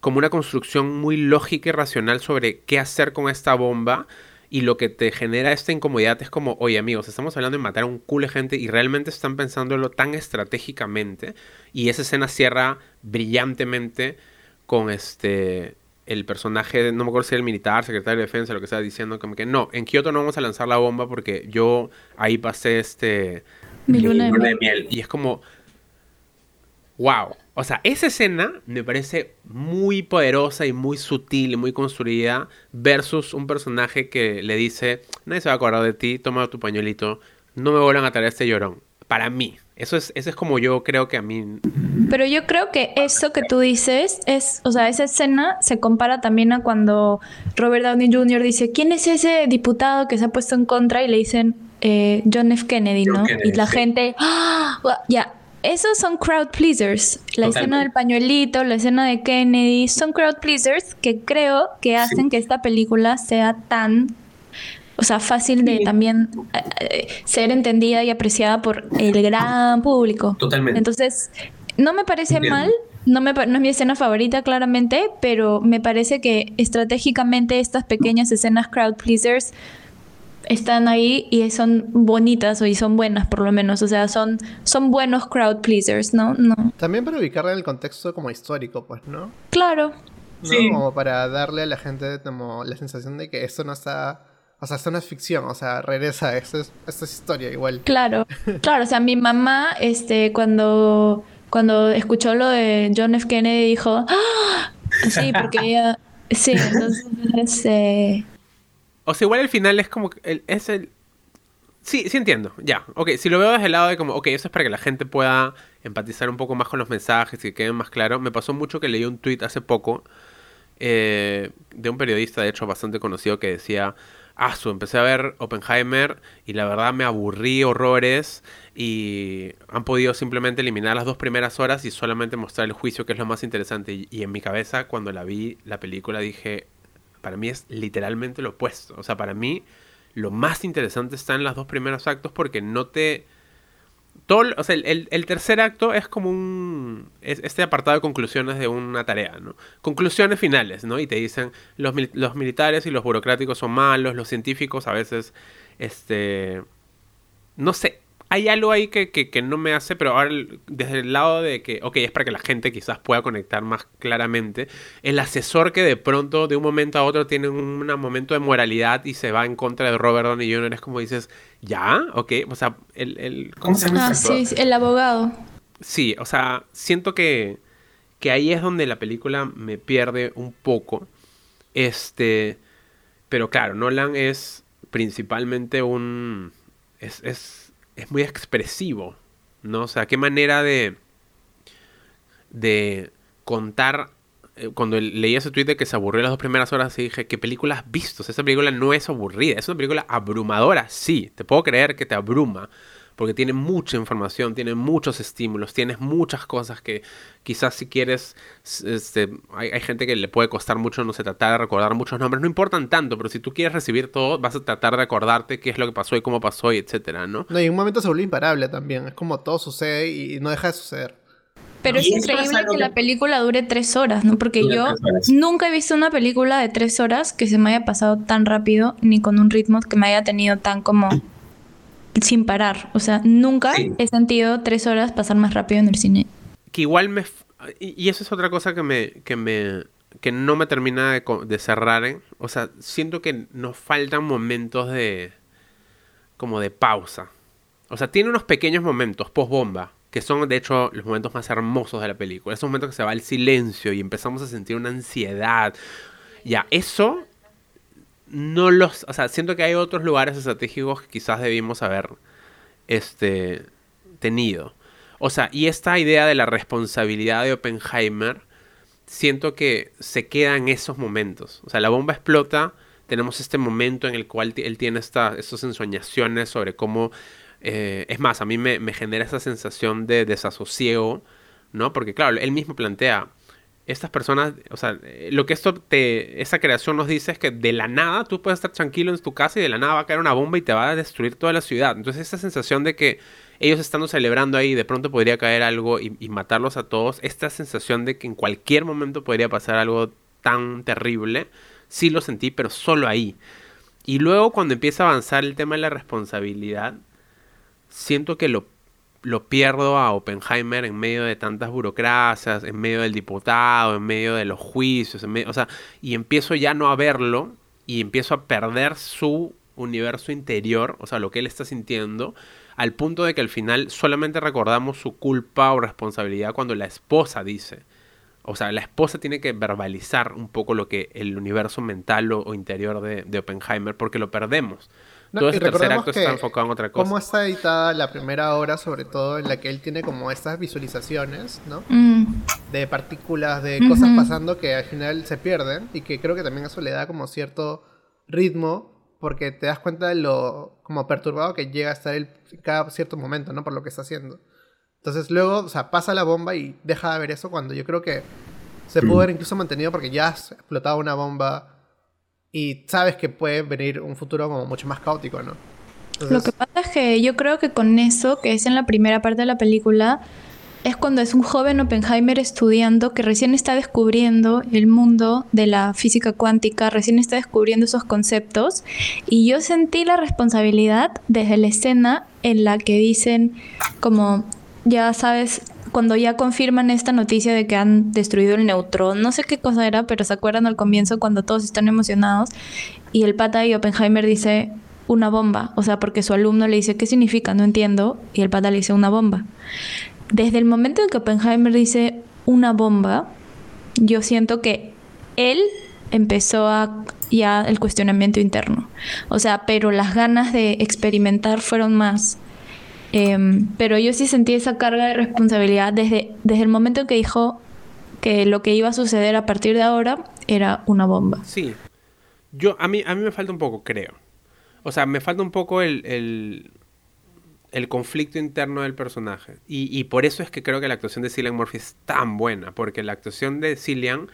como una construcción muy lógica y racional sobre qué hacer con esta bomba. Y lo que te genera esta incomodidad es como, oye amigos, estamos hablando de matar a un culo de gente y realmente están pensándolo tan estratégicamente. Y esa escena cierra brillantemente con este el personaje, no me acuerdo si era el militar, secretario de defensa, lo que estaba diciendo, como que no, en Kioto no vamos a lanzar la bomba porque yo ahí pasé este... Mi luna de miel. Y es como... ¡Wow! O sea, esa escena me parece muy poderosa y muy sutil y muy construida versus un personaje que le dice, nadie se va a acordar de ti, toma tu pañuelito, no me vuelvan a traer este llorón. Para mí, eso es, eso es como yo creo que a mí... Pero yo creo que eso que tú dices es, o sea, esa escena se compara también a cuando Robert Downey Jr. dice, ¿quién es ese diputado que se ha puesto en contra? Y le dicen eh, John F. Kennedy, ¿no? y la gente, ¡Ah! ya, esos son crowd pleasers. La escena del pañuelito, la escena de Kennedy, son crowd pleasers que creo que hacen que esta película sea tan o sea, fácil de también eh, eh, ser entendida y apreciada por el gran público. Totalmente. Entonces, no me parece mal, No, me, no es mi escena favorita, claramente, pero me parece que estratégicamente estas pequeñas escenas crowd pleasers están ahí y son bonitas o y son buenas por lo menos, o sea, son, son buenos crowd pleasers, ¿no? no. También para ubicarla en el contexto como histórico, pues, ¿no? Claro. ¿No? Como para darle a la gente como la sensación de que esto no está... O sea, esto no es ficción, o sea, regresa, esto es, esto es historia igual. Claro, [laughs] claro, o sea, mi mamá, este, cuando, cuando escuchó lo de John F. Kennedy dijo, ¡Ah! sí, porque ella, sí, entonces, [laughs] eh, O sea, igual el final es como. el- es el. Sí, sí entiendo. Ya. Ok, si lo veo desde el lado de como, ok, eso es para que la gente pueda empatizar un poco más con los mensajes y que queden más claros. Me pasó mucho que leí un tweet hace poco eh, de un periodista, de hecho, bastante conocido, que decía. Ah, su, empecé a ver Oppenheimer y la verdad me aburrí horrores y han podido simplemente eliminar las dos primeras horas y solamente mostrar el juicio que es lo más interesante. Y en mi cabeza, cuando la vi la película, dije, para mí es literalmente lo opuesto. O sea, para mí lo más interesante está en los dos primeros actos porque no te... Todo, o sea, el, el- tercer acto es como un... es este apartado de conclusiones de una tarea, ¿no? Conclusiones finales, ¿no? Y te dicen, los, mil- los militares y los burocráticos son malos, los científicos a veces, este... No sé, hay algo ahí que, que- que no me hace, pero ahora desde el lado de que, ok, es para que la gente quizás pueda conectar más claramente, el asesor que de pronto, de un momento a otro, tiene un, un momento de moralidad y se va en contra de Robert Downey Jr., es como dices, ¿ya? Ok, o sea, el... el ¿Cómo se llama ah, sí, sí, el abogado. Sí, o sea, siento que, que ahí es donde la película me pierde un poco. Este, pero claro, Nolan es principalmente un... Es, es, es muy expresivo, ¿no? O sea, qué manera de... de contar... eh, Cuando leí ese tweet de que se aburrió las dos primeras horas, dije, ¿qué película has visto? Esa película no es aburrida, es una película abrumadora, sí, te puedo creer que te abruma, porque tiene mucha información, tiene muchos estímulos, tienes muchas cosas que quizás si quieres, este, hay, hay gente que le puede costar mucho, no sé, tratar de recordar muchos nombres, no importan tanto, pero si tú quieres recibir todo, vas a tratar de acordarte qué es lo que pasó y cómo pasó y etcétera, ¿no? No, y en un momento se vuelve imparable también. Es como todo sucede y no deja de suceder. Pero es increíble que que- la película dure tres horas, ¿no? Porque yo nunca he visto una película de tres horas que se me haya pasado tan rápido, ni con un ritmo que me haya tenido tan como sin parar. O sea, nunca Sí. he sentido tres horas pasar más rápido en el cine. que igual me... Y, eso es otra cosa que me... Que me que no me termina de cerrar. ¿eh? O sea, siento que nos faltan momentos de... Como de pausa. O sea, tiene unos pequeños momentos post-bomba. Que son, de hecho, los momentos más hermosos de la película. Esos momentos que se va el silencio y empezamos a sentir una ansiedad. Ya, eso... No los... O sea, siento que hay otros lugares estratégicos que quizás debimos haber... Este... Tenido. O sea, y esta idea de la responsabilidad de Oppenheimer, siento que se queda en esos momentos. O sea, la bomba explota, tenemos este momento en el cual él tiene esta, estas ensoñaciones sobre cómo... eh, es más, a mí me, me genera esa sensación de desasosiego, ¿no? Porque claro, él mismo plantea, estas personas, o sea, lo que esto te, esa creación nos dice es que de la nada tú puedes estar tranquilo en tu casa y de la nada va a caer una bomba y te va a destruir toda la ciudad. Entonces esa sensación de que ellos estando celebrando ahí, de pronto podría caer algo y, y matarlos a todos, esta sensación de que en cualquier momento podría pasar algo tan terrible, sí lo sentí, pero solo ahí. Y luego cuando empieza a avanzar el tema de la responsabilidad, siento que lo, lo pierdo a Oppenheimer en medio de tantas burocracias, en medio del diputado, en medio de los juicios, en medio- o sea, y empiezo ya no a verlo y empiezo a perder su universo interior, o sea, lo que él está sintiendo, al punto de que al final solamente recordamos su culpa o responsabilidad cuando la esposa dice. O sea, la esposa tiene que verbalizar un poco lo que el universo mental o, interior de, de Oppenheimer, porque lo perdemos. No, Todo ese tercer acto está enfocado en otra cosa. Cómo está editada la primera hora, sobre todo en la que él tiene como estas visualizaciones, ¿no? Mm, De partículas, de cosas pasando que al final se pierden y que creo que también eso le da como cierto ritmo porque te das cuenta de lo como perturbado que llega a estar él en cada cierto momento, ¿no? Por lo que está haciendo. Entonces luego, o sea, pasa la bomba y deja de ver eso cuando yo creo que se pudo haber incluso mantenido porque ya has explotado una bomba y sabes que puede venir un futuro como mucho más caótico, ¿no? Lo que pasa es que yo creo que con eso, que es en la primera parte de la película, es cuando es un joven Oppenheimer estudiando que recién está descubriendo el mundo de la física cuántica, recién está descubriendo esos conceptos y yo sentí la responsabilidad desde la escena en la que dicen como ya sabes cuando ya confirman esta noticia de que han destruido el neutrón, no sé qué cosa era, pero se acuerdan al comienzo cuando todos están emocionados y el pata y Oppenheimer dice una bomba, o sea, porque su alumno le dice, ¿qué significa? No entiendo, y el pata le dice una bomba. Desde el momento en que Oppenheimer dice una bomba, yo siento que él empezó a ya el cuestionamiento interno. O sea, pero las ganas de experimentar fueron más. Em, pero yo sí sentí esa carga de responsabilidad desde, desde el momento en que dijo que lo que iba a suceder a partir de ahora era una bomba. Sí. Yo, a mí, a mí me falta un poco, creo. O sea, me falta un poco el, el, conflicto interno del personaje. Y, y, por eso es que creo que la actuación de Cillian Murphy es tan buena. Porque la actuación de Cillian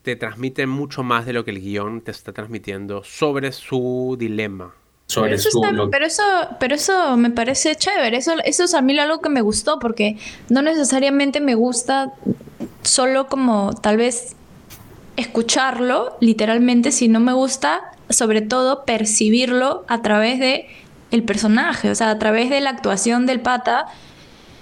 te transmite mucho más de lo que el guion te está transmitiendo sobre su dilema pero, eso pero eso me parece chévere. Eso, eso es a mí algo que me gustó, porque no necesariamente me gusta solo como tal vez escucharlo literalmente, sino me gusta sobre todo percibirlo a través de el personaje, o sea, a través de la actuación del pata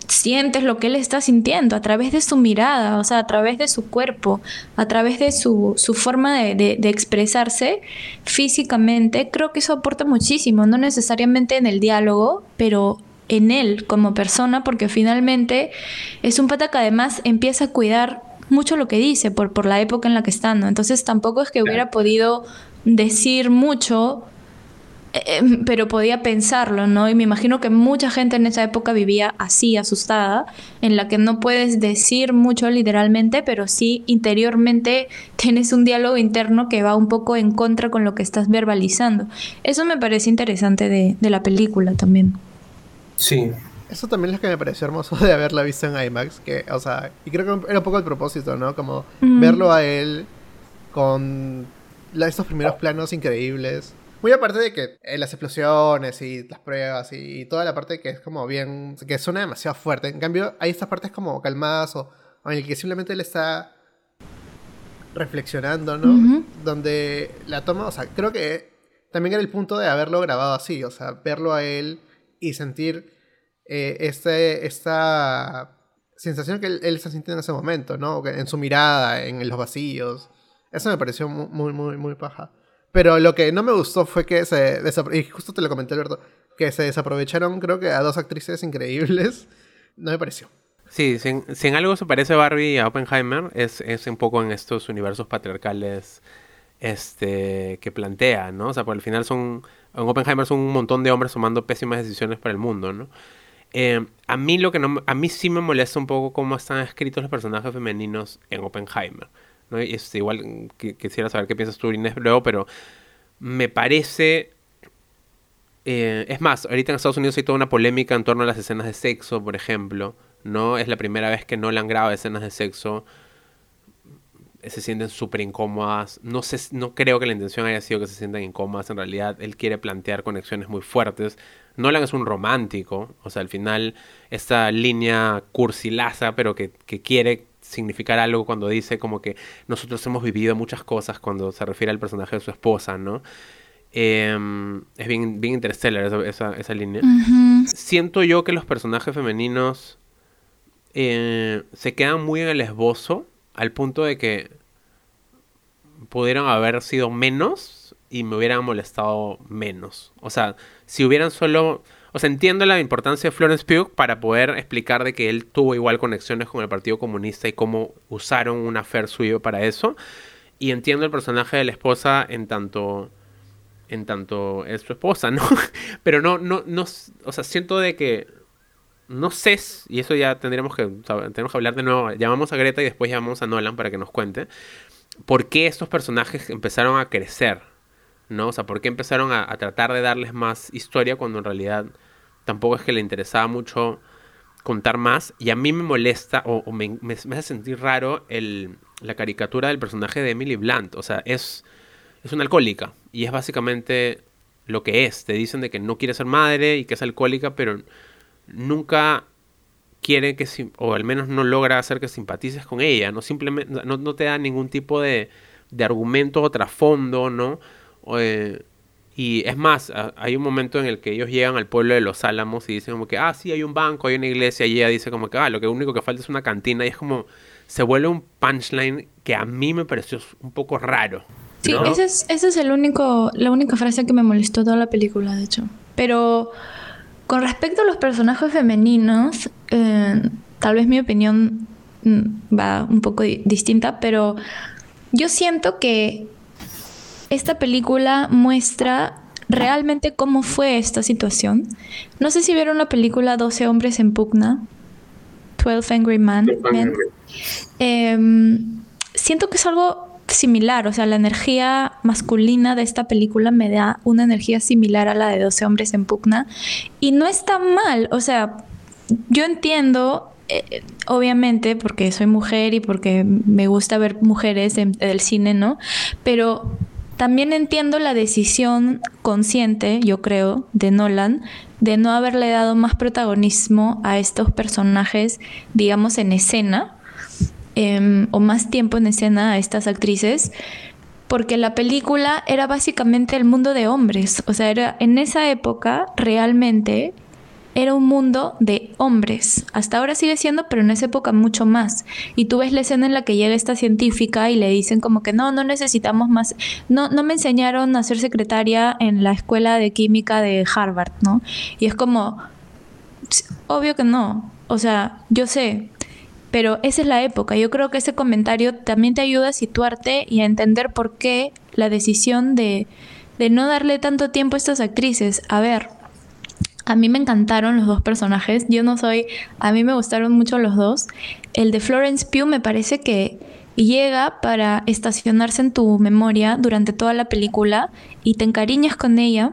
sientes lo que él está sintiendo a través de su mirada, o sea, a través de su cuerpo, a través de su, forma de, expresarse físicamente, creo que eso aporta muchísimo, no necesariamente en el diálogo, pero en él como persona, porque finalmente es un pata que además empieza a cuidar mucho lo que dice por, por la época en la que está, Entonces tampoco es que hubiera podido decir mucho Em, pero podía pensarlo, ¿no? Y me imagino que mucha gente en esa época vivía así, asustada, en la que no puedes decir mucho literalmente, pero sí interiormente [laughs] tienes un diálogo interno que va un poco en contra con lo que estás verbalizando. Eso me parece interesante de, la película también. Sí. Eso también es lo que me pareció hermoso de haberla visto en IMAX, que, o sea, y creo que era un poco el propósito, ¿no? Como verlo a él con estos primeros planos increíbles muy aparte de que eh, las explosiones y las pruebas y, toda la parte que es como bien. que suena demasiado fuerte. En cambio, hay estas partes como calmadas o, en el que simplemente él está reflexionando, ¿no? Donde la toma, o sea, creo que también era el punto de haberlo grabado así, o sea, verlo a él y sentir eh, este, esta sensación que él, está sintiendo en ese momento, ¿no? En su mirada, en los vacíos. Eso me pareció muy, muy, muy paja. Pero lo que no me gustó fue que se y justo te que se desaprovecharon creo que a dos actrices increíbles. No me pareció. Sí, si en, algo se parece Barbie a Oppenheimer, es, es, un poco en estos universos patriarcales este, que plantea, ¿no? O sea, por el final son, en Oppenheimer son un montón de hombres tomando pésimas decisiones para el mundo, ¿no? Eh, a mí lo que no, a mí sí me molesta un poco cómo están escritos los personajes femeninos en Oppenheimer. ¿No? Igual quisiera saber qué piensas tú, Inés, luego, pero me parece... Eh, es más, ahorita en Estados Unidos hay toda una polémica en torno a las escenas de sexo, por ejemplo. ¿no? Es la primera vez que no le han grabado escenas de sexo. Se sienten súper incómodas. No, sé, no creo que la intención haya sido que se sientan incómodas. En realidad, él quiere plantear conexiones muy fuertes. Nolan es un romántico. O sea, al final, esta línea cursilaza, pero que, que quiere significar algo cuando dice como que nosotros hemos vivido muchas cosas cuando se refiere al personaje de su esposa, ¿no? Em, es bien, bien interstellar esa, esa, línea. Siento yo que los personajes femeninos eh, se quedan muy en el esbozo al punto de que pudieron haber sido menos y me hubieran molestado menos. O sea, si hubieran solo o sea, entiendo la importancia de Florence Pugh para poder explicar de que él tuvo igual conexiones con el Partido Comunista y cómo usaron un affair suyo para eso. Y entiendo el personaje de la esposa en tanto en tanto es su esposa, ¿no? [laughs] Pero no, no, no, o sea, siento de que no sé, y eso ya tendríamos que, tenemos que hablar de nuevo, llamamos a Greta y después llamamos a Nolan para que nos cuente, por qué estos personajes empezaron a crecer, ¿no? O sea, por qué empezaron a, tratar de darles más historia cuando en realidad tampoco es que le interesaba mucho contar más. Y a mí me molesta o, me, hace sentir raro el, la caricatura del personaje de Emily Blunt. O sea, es, es una alcohólica y es básicamente lo que es. Te dicen de que no quiere ser madre y que es alcohólica, pero nunca quiere que, o al menos no logra hacer que simpatices con ella, no simplemente, no, te da ningún tipo de, de argumento o trasfondo, ¿no? Eh, y es más, hay un momento en el que ellos llegan al pueblo de los Álamos y dicen como que, ah, sí, hay un banco, hay una iglesia, y ella dice como que, ah, lo que único que falta es una cantina, y es como, se vuelve un punchline que a mí me pareció un poco raro. Sí, ese es, ese es el único, la única frase que me molestó toda la película, de hecho. Pero con respecto a los personajes femeninos, eh, tal vez mi opinión mm, va un poco distinta, pero yo siento que esta película muestra realmente cómo fue esta situación. No sé si vieron la película 12 hombres en pugna, 12 Angry Men. Em, siento que es algo similar, o sea, la energía masculina de esta película me da una energía similar a la de 12 hombres en pugna y no está mal, o sea, yo entiendo eh, obviamente porque soy mujer y porque me gusta ver mujeres en, del cine, ¿no? Pero también entiendo la decisión consciente, yo creo, de Nolan de no haberle dado más protagonismo a estos personajes, digamos, en escena, em, o más tiempo en escena a estas actrices, porque la película era básicamente el mundo de hombres, o sea, era en esa época realmente era un mundo de hombres. Hasta ahora sigue siendo, pero en esa época mucho más. Y tú ves la escena en la que llega esta científica y le dicen como que no, no necesitamos más. No, no me enseñaron a ser secretaria en la escuela de química de Harvard, ¿no? Y es como, obvio que no. O sea, yo sé, pero esa es la época. Yo creo que ese comentario también te ayuda a situarte y a entender por qué la decisión de, de no darle tanto tiempo a estas actrices. A ver, a mí me encantaron los dos personajes. Yo no soy. A mí me gustaron mucho los dos. El de Florence Pugh me parece que llega para estacionarse en tu memoria durante toda la película y te encariñas con ella.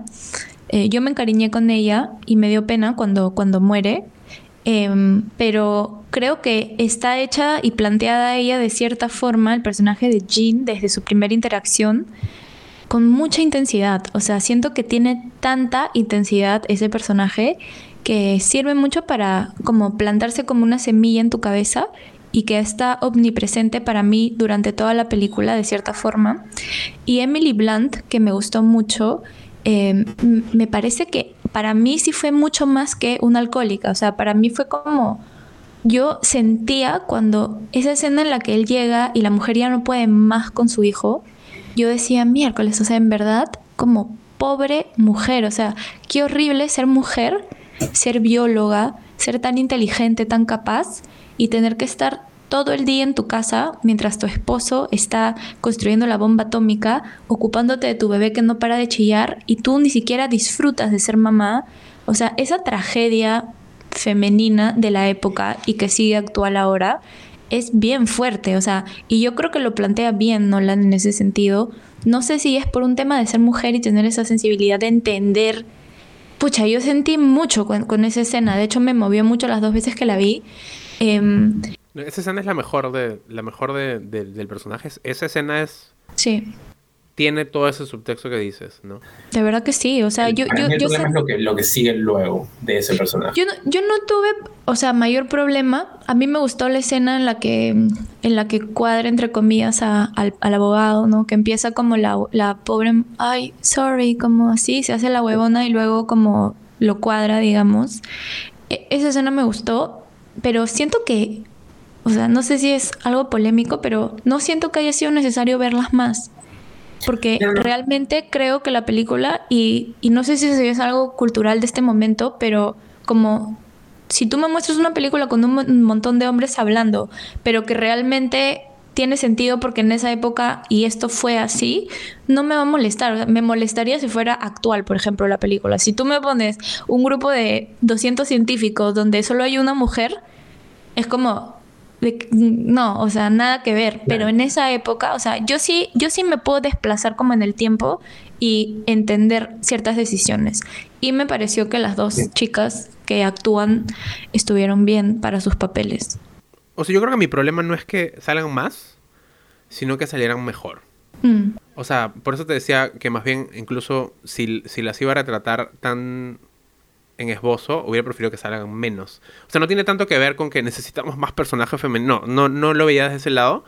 Eh, yo me encariñé con ella y me dio pena cuando, cuando muere. Em, pero creo que está hecha y planteada ella de cierta forma, el personaje de Jean, desde su primera interacción con mucha intensidad. O sea, siento que tiene tanta intensidad ese personaje que sirve mucho para como plantarse como una semilla en tu cabeza y que está omnipresente para mí durante toda la película de cierta forma. Y Emily Blunt, que me gustó mucho, em, me parece que para mí sí fue mucho más que una alcohólica. O sea, para mí fue como yo sentía cuando esa escena en la que él llega y la mujer ya no puede más con su hijo, yo decía miércoles, o sea, en verdad, como pobre mujer, o sea, qué horrible ser mujer, ser bióloga, ser tan inteligente, tan capaz y tener que estar todo el día en tu casa mientras tu esposo está construyendo la bomba atómica, ocupándote de tu bebé que no para de chillar y tú ni siquiera disfrutas de ser mamá. O sea, esa tragedia femenina de la época y que sigue actual ahora es bien fuerte, o sea, y yo creo que lo plantea bien Nolan en ese sentido. No sé si es por un tema de ser mujer y tener esa sensibilidad de entender. Pucha, yo sentí mucho con, esa escena, de hecho me movió mucho las dos veces que la vi. Em, esa escena es la mejor de la mejor del personaje. Esa escena es. Sí tiene todo ese subtexto que dices, ¿no? De verdad que sí, o sea, yo... yo, el problema es lo que, lo que sigue luego de ese personaje. Yo no, yo no tuve, o sea, mayor problema. A mí me gustó la escena en la que, en la que cuadra, entre comillas, al, abogado, ¿no? Que empieza como la, la pobre, ay, sorry, como así, se hace la huevona y luego como lo cuadra, digamos. E, esa escena me gustó, pero siento que, o sea, no sé si es algo polémico, pero no siento que haya sido necesario verlas más porque realmente creo que la película, y, y no sé si es algo cultural de este momento, pero como si tú me muestras una película con un montón de hombres hablando, pero que realmente tiene sentido porque en esa época y esto fue así, no me va a molestar. me molestaría si fuera actual, por ejemplo, la película. Si tú me pones un grupo de 200 científicos donde solo hay una mujer, es como, no, o sea, nada que ver. Pero en esa época, o sea, yo sí, yo sí me puedo desplazar como en el tiempo y entender ciertas decisiones. Y me pareció que las dos chicas que actúan estuvieron bien para sus papeles. O sea, yo creo que mi problema no es que salgan más, sino que salieran mejor. Mm. O sea, por eso te decía que más bien incluso si, si las iba a retratar tan en esbozo, hubiera preferido que salgan menos. O sea, no tiene tanto que ver con que necesitamos más personajes femeninos. No, no, no lo veía desde ese lado.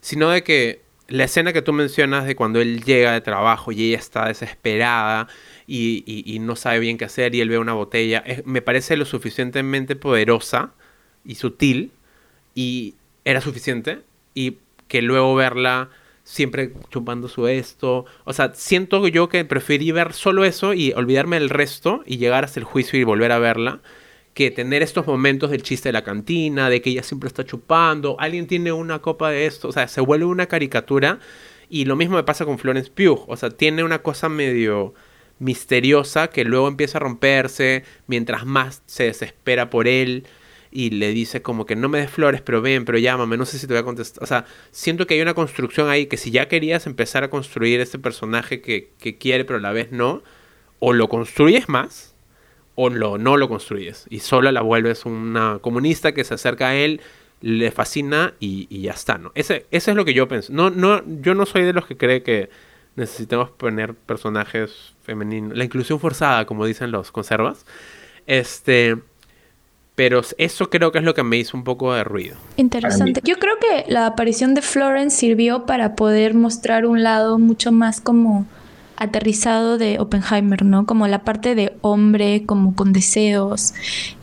Sino de que la escena que tú mencionas de cuando él llega de trabajo y ella está desesperada y, no sabe bien qué hacer y él ve una botella, me parece lo suficientemente poderosa y sutil y era suficiente y que luego verla siempre chupando su esto. O sea, siento yo que preferí ver solo eso y olvidarme del resto y llegar hasta el juicio y volver a verla que tener estos momentos del chiste de la cantina, de que ella siempre está chupando, alguien tiene una copa de esto, o sea, se vuelve una caricatura y lo mismo me pasa con Florence Pugh, o sea, tiene una cosa medio misteriosa que luego empieza a romperse mientras más se desespera por él y le dice como que no me des flores, pero ven, pero llámame, no sé si te voy a contestar. O sea, siento que hay una construcción ahí que si ya querías empezar a construir este personaje que, que quiere, pero a la vez no, o lo construyes más, o lo, no lo construyes y solo la vuelves una comunista que se acerca a él, le fascina y, ya está, ¿no? Ese, ese es lo que yo pienso. No, no, yo no soy de los que cree que necesitamos poner personajes femeninos, la inclusión forzada, como dicen los conservas. Este, pero eso creo que es lo que me hizo un poco de ruido. Interesante. Yo creo que la aparición de Florence sirvió para poder mostrar un lado mucho más como aterrizado de Oppenheimer, ¿no? Como la parte de hombre, como con deseos,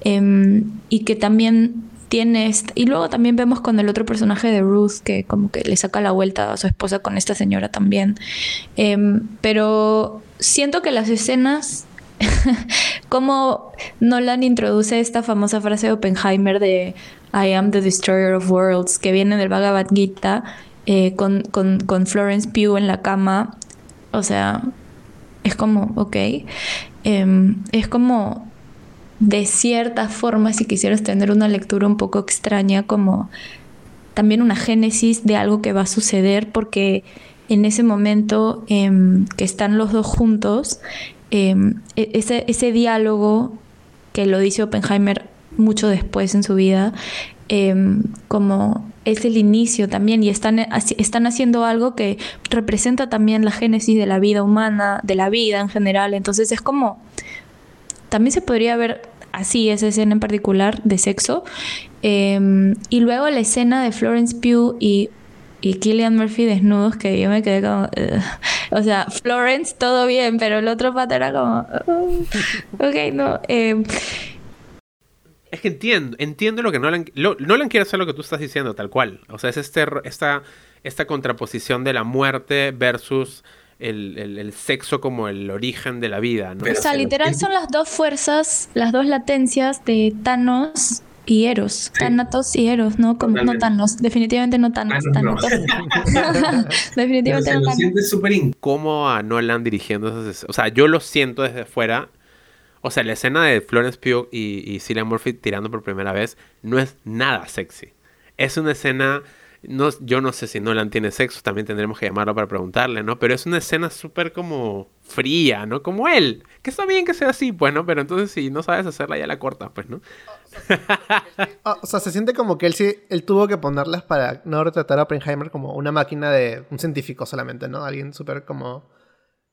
em, y que también tiene... Y luego también vemos con el otro personaje de Ruth, que como que le saca la vuelta a su esposa con esta señora también. Em, pero siento que las escenas... [laughs] como Nolan introduce esta famosa frase de Oppenheimer de I am the destroyer of worlds, que viene del Bhagavad Gita, eh, con, con, con Florence Pugh en la cama o sea, es como, ok, em, es como de cierta forma, si quisieras tener una lectura un poco extraña, como también una génesis de algo que va a suceder, porque en ese momento em, que están los dos juntos, em, e-, ese, ese diálogo que lo dice Oppenheimer mucho después en su vida, como es el inicio también y están, están haciendo algo que representa también la génesis de la vida humana, de la vida en general. Entonces es como, también se podría ver así esa escena en particular de sexo. Em, y luego la escena de Florence Pugh y, y Killian Murphy desnudos, que yo me quedé como, o sea, Florence todo bien, pero el otro pata era como, ok, no. Eh, es que entiendo, entiendo lo que Nolan, lo, Nolan quiere hacer lo que tú estás diciendo, tal cual. O sea, es este, esta, esta contraposición de la muerte versus el, sexo como el origen de la vida, ¿no? O sea, literal son las dos fuerzas, las dos latencias de Thanos y Eros. Thanatos y Eros, ¿no? Como, no Thanos, definitivamente no Thanos. Thanatos. definitivamente no, Thanos. siente súper incómodo a Nolan dirigiendo esas... O sea, yo lo siento desde fuera o sea, la escena de Florence Pugh y, y Cillian Murphy tirando por primera vez no es nada sexy. Es una escena no, yo no sé si Nolan tiene sexo, también tendremos que llamarlo para preguntarle, ¿no? Pero es una escena súper como fría, ¿no? Como él. Que está bien que sea así, pues, ¿no? Pero entonces si no sabes hacerla ya la cortas, pues, ¿no? Ah, [laughs] o sea, se siente como que él sí, él tuvo que ponerlas para no retratar a Oppenheimer como una máquina de un científico solamente, ¿no? Alguien súper como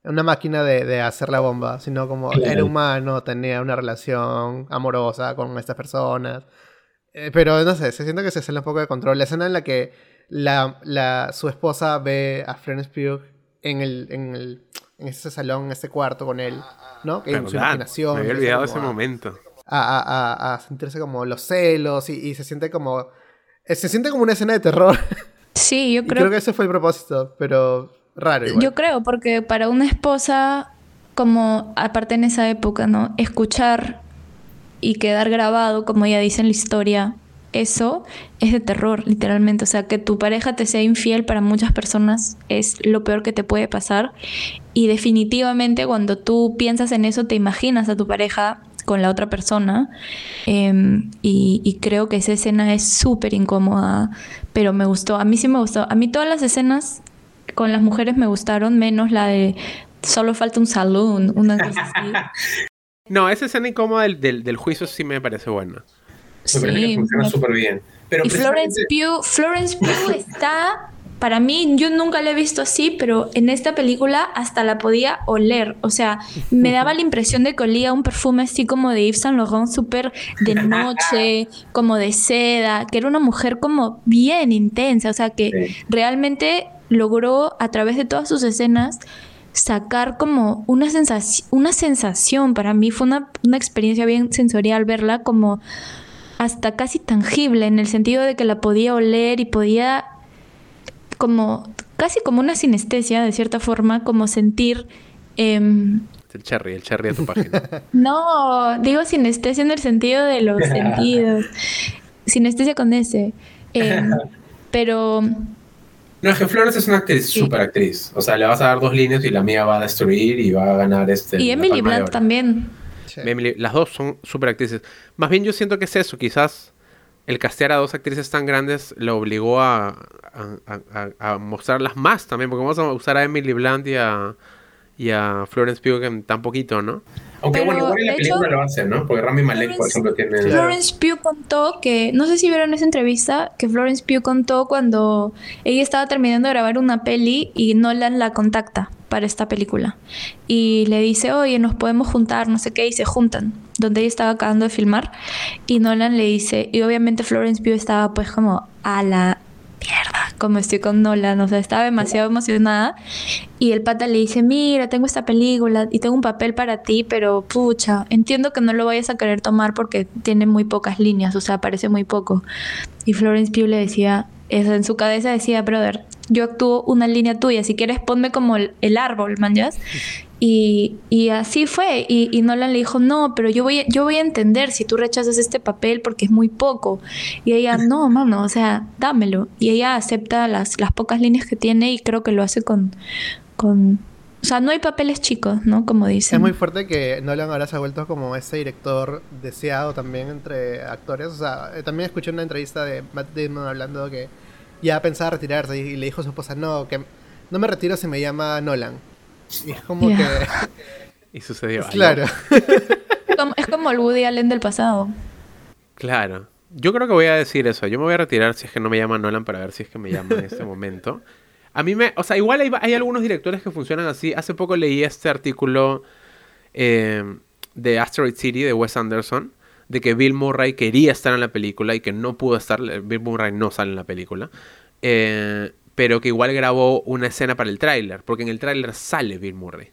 una máquina de, hacer la bomba, sino como era humano, tenía una relación amorosa con estas personas. Eh, pero no sé, se siente que se sale un poco de control. La escena en la que la, su esposa ve a Florence Pugh en el, en el en ese salón, en ese cuarto con él, ¿no? Que en su imaginación. Me había olvidado ese momento. A, sentirse como los celos y, se siente como... Eh, se siente como una escena de terror. [laughs] Sí, yo creo... creo que ese fue el propósito, pero Raro. Yo creo, porque para una esposa, como aparte en esa época, ¿no? Escuchar y quedar grabado, como ella dice en la historia, eso es de terror, literalmente. O sea, que tu pareja te sea infiel para muchas personas es lo peor que te puede pasar. Y definitivamente cuando tú piensas en eso, te imaginas a tu pareja con la otra persona. Em, y, y, creo que esa escena es súper incómoda, pero me gustó. A mí sí me gustó. A mí todas las escenas con las mujeres me gustaron, menos la de solo falta un salón, una cosa así. [laughs] no, esa escena incómoda del, del, juicio sí me parece buena. Sí, funciona súper bien. Pero y Florence Pugh, Florence Pugh [laughs] está para mí, yo nunca la he visto así, pero en esta película hasta la podía oler. O sea, me [laughs] daba la impresión de que olía un perfume así como de Yves Saint Laurent, súper de noche, [laughs] como de seda, que era una mujer como bien intensa. O sea, que realmente logró a través de todas sus escenas sacar como una, sensación, una sensación, para mí fue una, una experiencia bien sensorial verla como hasta casi tangible en el sentido de que la podía oler y podía como casi como una sinestesia de cierta forma, como sentir... Em, el cherry, el cherry de tu página. [laughs] no, digo sinestesia en el sentido de los [laughs] sentidos. Sinestesia con ese. Em, [laughs] pero no, es que Flores es una actriz, súper actriz. O sea, le vas a dar dos líneas y la mía va a destruir y va a ganar este. Y Emily Blunt también. las dos son súper actrices. Más bien yo siento que es eso, quizás el castear a dos actrices tan grandes lo obligó a, a, mostrarlas más también, porque vamos a usar a Emily Blunt y a, y a Florence Pugh en tan poquito, ¿no? Aunque bueno, igual en la película lo hacen, ¿no? Porque Rami Malek, por ejemplo, tiene... Florence Pugh contó que, no sé si vieron esa entrevista, que Florence Pugh contó cuando ella estaba terminando de grabar una peli y Nolan la contacta para esta película. Y le dice, oye, nos podemos juntar, no sé qué, y se juntan, donde ella estaba acabando de filmar. Y Nolan le dice, y obviamente Florence Pugh estaba pues como a la mierda, como estoy con Nolan, o sea, estaba demasiado emocionada. Y el pata le dice, mira, tengo esta película y tengo un papel para ti, pero pucha, entiendo que no lo vayas a querer tomar porque tiene muy pocas líneas, o sea, aparece muy poco. Y Florence Pugh le decía, en su cabeza decía, brother, yo actúo una línea tuya, si quieres ponme como el, árbol, man, y, y, así fue. Y, y, Nolan le dijo, no, pero yo voy, yo voy a entender si tú rechazas este papel porque es muy poco. Y ella, no, mano, o sea, dámelo. Y ella acepta las, las pocas líneas que tiene y creo que lo hace con, con... O sea, no hay papeles chicos, ¿no? Como dicen. Es muy fuerte que Nolan ahora se ha vuelto como ese director deseado también entre actores. O sea, eh, también escuché una entrevista de Matt Damon hablando que ya pensaba retirarse y le dijo a su esposa, no, que no me retiro si me llama Nolan. Y es como que... [laughs] y sucedió. Claro. es como el Woody Allen del pasado. Claro. Yo creo que voy a decir eso. Yo me voy a retirar si es que no me llama Nolan para ver si es que me llama en este [laughs] momento. A mí me... O sea, igual hay, algunos directores que funcionan así. Hace poco leí este artículo eh, de Asteroid City de Wes Anderson. De que Bill Murray quería estar en la película y que no pudo estar. Bill Murray no sale en la película. Eh, pero que igual grabó una escena para el tráiler, porque en el tráiler sale Bill Murray.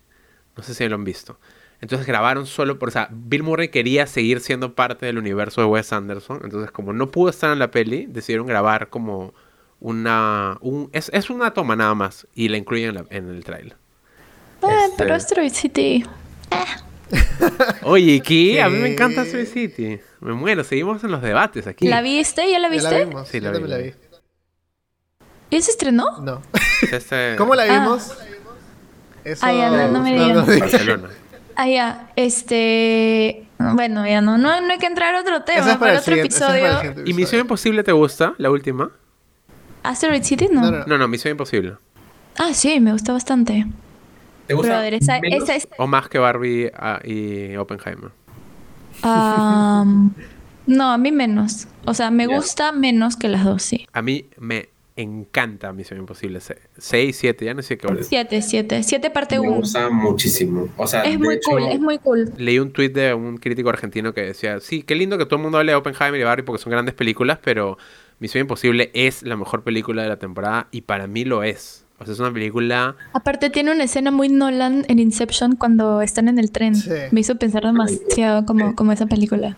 No sé si lo han visto. Entonces grabaron solo por, o sea, Bill Murray quería seguir siendo parte del universo de Wes Anderson, entonces como no pudo estar en la peli, decidieron grabar como una, un, es, una toma nada más y la incluyen en, el tráiler. Ah, pero Asteroid City. [laughs] Oye, ¿qué? A mí me encanta Asteroid City. Me muero, seguimos en los debates aquí. ¿La viste? ¿Ya la viste? sí, la, vi. la vi. ¿Y se estrenó? No. Este ¿Cómo la ah. vimos? Eso... Ah, ya, no, me digas. Barcelona. Ah, ya. Este. Bueno, ya no, no, hay que entrar a otro tema, para, otro episodio. ¿Y Misión Imposible te gusta? ¿La última? ¿Asteroid City? No. No, no, Misión Imposible. Ah, sí, me gusta bastante. ¿Te gusta? esa, ¿O más que Barbie ah, y Oppenheimer? no, a mí menos. O sea, me gusta menos que las dos, sí. A mí me encanta Misión Imposible. 6, 7, ya no sé qué hora 7, 7. 7 parte 1. Me gusta muchísimo. O sea, es muy cool, es muy cool. Leí un tweet de un crítico argentino que decía, sí, qué lindo que todo el mundo hable de Oppenheimer y Barbie porque son grandes películas, pero Misión Imposible es la mejor película de la temporada y para mí lo es. O sea, es una película... Aparte tiene una escena muy Nolan en Inception cuando están en el tren. Me hizo pensar demasiado como, como esa película.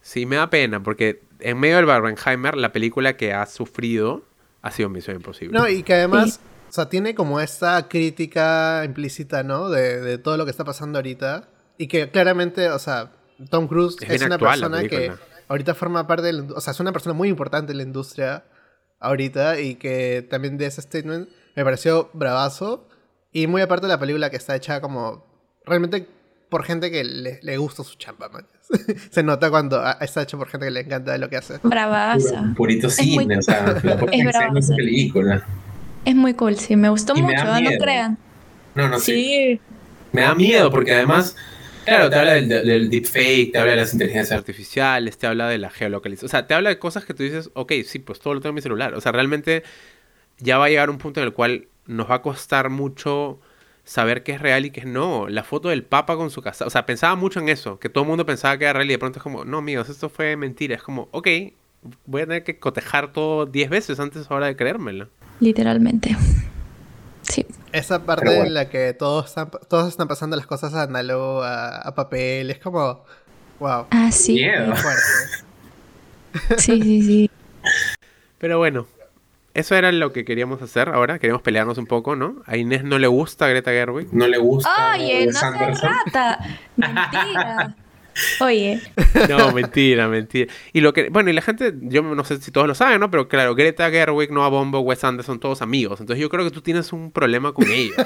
Sí, me da pena porque en medio del Barbenheimer, la película que ha sufrido ha sido Misión Imposible. No, y que además, o sea, tiene como esta crítica implícita, ¿no? De, todo lo que está pasando ahorita. Y que claramente, o sea, Tom Cruise es, una persona que ahorita forma parte de O sea, es una persona muy importante en la industria ahorita y que también de ese statement me pareció bravazo. Y muy aparte de la película que está hecha como realmente por gente que le, gusta su chamba, [laughs] Se nota cuando está hecho por gente que le encanta lo que hace. Bravaza. Purito cine, o sea, la [laughs] es película. Es muy cool, sí, me gustó mucho, no crean. No, no, sí. Me da miedo porque además, claro, te habla del, del, deepfake, te habla de las inteligencias artificiales, te habla de la geolocalización, o sea, te habla de cosas que tú dices, ok, sí, pues todo lo tengo en mi celular, o sea, realmente ya va a llegar un punto en el cual nos va a costar mucho saber qué es real y qué es no. La foto del Papa con su casa. O sea, pensaba mucho en eso, que todo el mundo pensaba que era real y de pronto es como, no, amigos, esto fue mentira. Es como, ok, voy a tener que cotejar todo 10 veces antes ahora de creérmelo. Literalmente. Sí. Esa parte en la que todos están, todos están pasando las cosas análogo a, a papel, es como, wow. Ah, sí. Sí, sí, sí. Pero bueno, eso era lo que queríamos hacer ahora. Queríamos pelearnos un poco, ¿no? A Inés no le gusta Greta Gerwig. No le gusta. Oye, no se rata. Mentira. [laughs] Oye. No, mentira, mentira. Y lo que, bueno, y la gente, yo no sé si todos lo saben, ¿no? Pero claro, Greta Gerwig, Noah Bombo, Wes Anderson, todos amigos. Entonces yo creo que tú tienes un problema con ellos,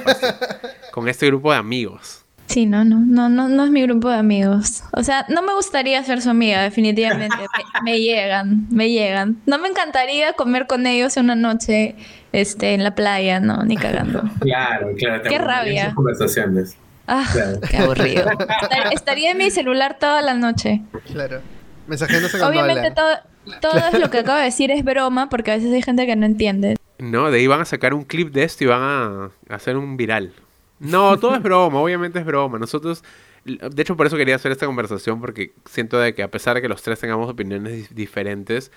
[laughs] con este grupo de amigos. Sí, no, no, no, no, no es mi grupo de amigos. O sea, no me gustaría ser su amiga, definitivamente. me, llegan, me llegan. No me encantaría comer con ellos una noche este, en la playa, no, ni cagando. [laughs] Claro, claro. Qué rabia. Conversaciones. Ah, qué aburrido. Estaría en mi celular toda la noche. Claro. Mensajeándose con Obviamente todo, todo lo que acabo de decir es broma, porque a veces hay gente que no entiende. No, de ahí van a sacar un clip de esto y van a hacer un viral. No, todo es broma, obviamente es broma. Nosotros, de hecho por eso quería hacer esta conversación, porque siento de que a pesar de que los tres tengamos opiniones diferentes,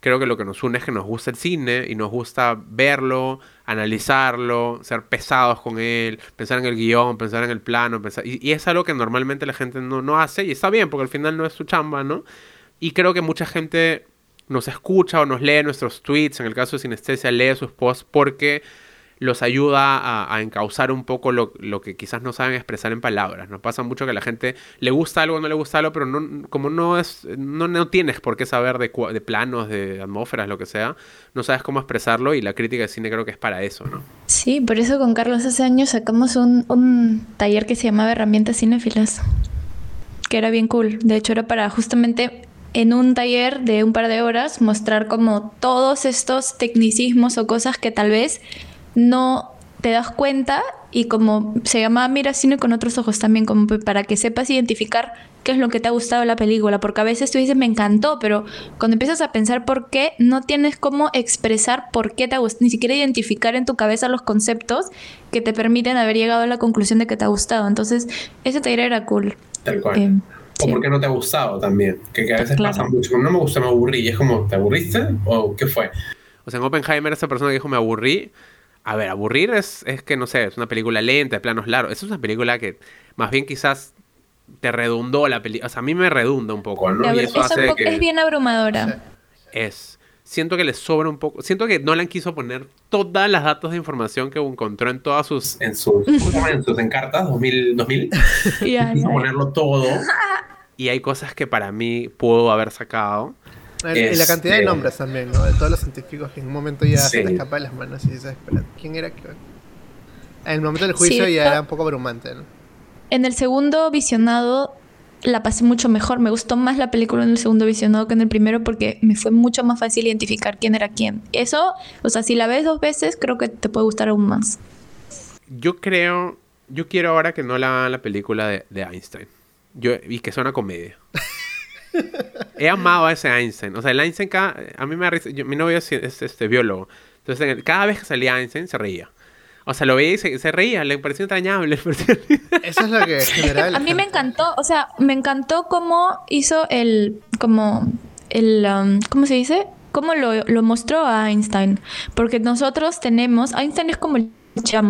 creo que lo que nos une es que nos gusta el cine y nos gusta verlo, analizarlo, ser pesados con él, pensar en el guion, pensar en el plano, pensar... Y, es algo que normalmente la gente no, no hace y está bien, porque al final no es su chamba, ¿no? Y creo que mucha gente nos escucha o nos lee nuestros tweets, en el caso de Sinestesia lee sus posts porque los ayuda a, encauzar un poco lo, que quizás no saben expresar en palabras. Nos pasa mucho que a la gente le gusta algo no le gusta algo, pero no, como no es, no, no tienes por qué saber de, de, planos, de atmósferas, lo que sea, no sabes cómo expresarlo y la crítica de cine creo que es para eso, ¿no? Sí, por eso con Carlos hace años sacamos un, un taller que se llamaba Herramientas Cinéfilas, que era bien cool. De hecho, era para justamente en un taller de un par de horas mostrar como todos estos tecnicismos o cosas que tal vez no te das cuenta y como se llama Mira cine con otros ojos también, como para que sepas identificar qué es lo que te ha gustado de la película, porque a veces tú dices me encantó, pero cuando empiezas a pensar por qué, no tienes cómo expresar por qué te ha gustado, ni siquiera identificar en tu cabeza los conceptos que te permiten haber llegado a la conclusión de que te ha gustado. Entonces, ese taller era cool. Tal cual. Eh, o por qué no te ha gustado también, que, a veces pasa mucho, no me gustó, me aburrí, y es como, ¿te aburriste? ¿O qué fue? O sea, en Oppenheimer esa persona que dijo me aburrí, a ver, aburrir es, es que, no sé, es una película lenta, de planos largos. Es una película que más bien quizás te redundó la película. O sea, a mí me redunda un poco, ¿no? Y eso hace que... Es bien abrumadora. Es. Siento que le sobra un poco. Siento que Nolan quiso poner todas las datos de información que encontró en todas sus. En sus, en sus encartas 2000. 2000. quiso ponerlo todo. Y hay cosas que para mí pudo haber sacado. Y la cantidad de este, nombres también, ¿no? De todos los científicos que en un momento ya se les escapa de las manos y dices, espera, ¿quién era? En el momento del juicio ya era un poco abrumante, ¿no? En el segundo visionado la pasé mucho mejor. Me gustó más la película en el segundo visionado que en el primero porque me fue mucho más fácil identificar quién era quién. Eso, o sea, si la ves dos veces, creo que te puede gustar aún más. Yo creo, yo quiero ahora que no la hagan la película de, de Einstein. Yo, y que sea una comedia. [laughs] He amado a ese Einstein. O sea, el Einstein, a mí me risa. mi novio es, este, biólogo. Entonces, cada vez que salía Einstein, se reía. O sea, lo veía y se, reía, le pareció [laughs] entrañable. Eso es lo que general. A mí me encantó, o sea, me encantó cómo hizo el, como, el, um, ¿cómo se dice? Cómo lo, lo mostró a Einstein. Porque nosotros tenemos, Einstein es como el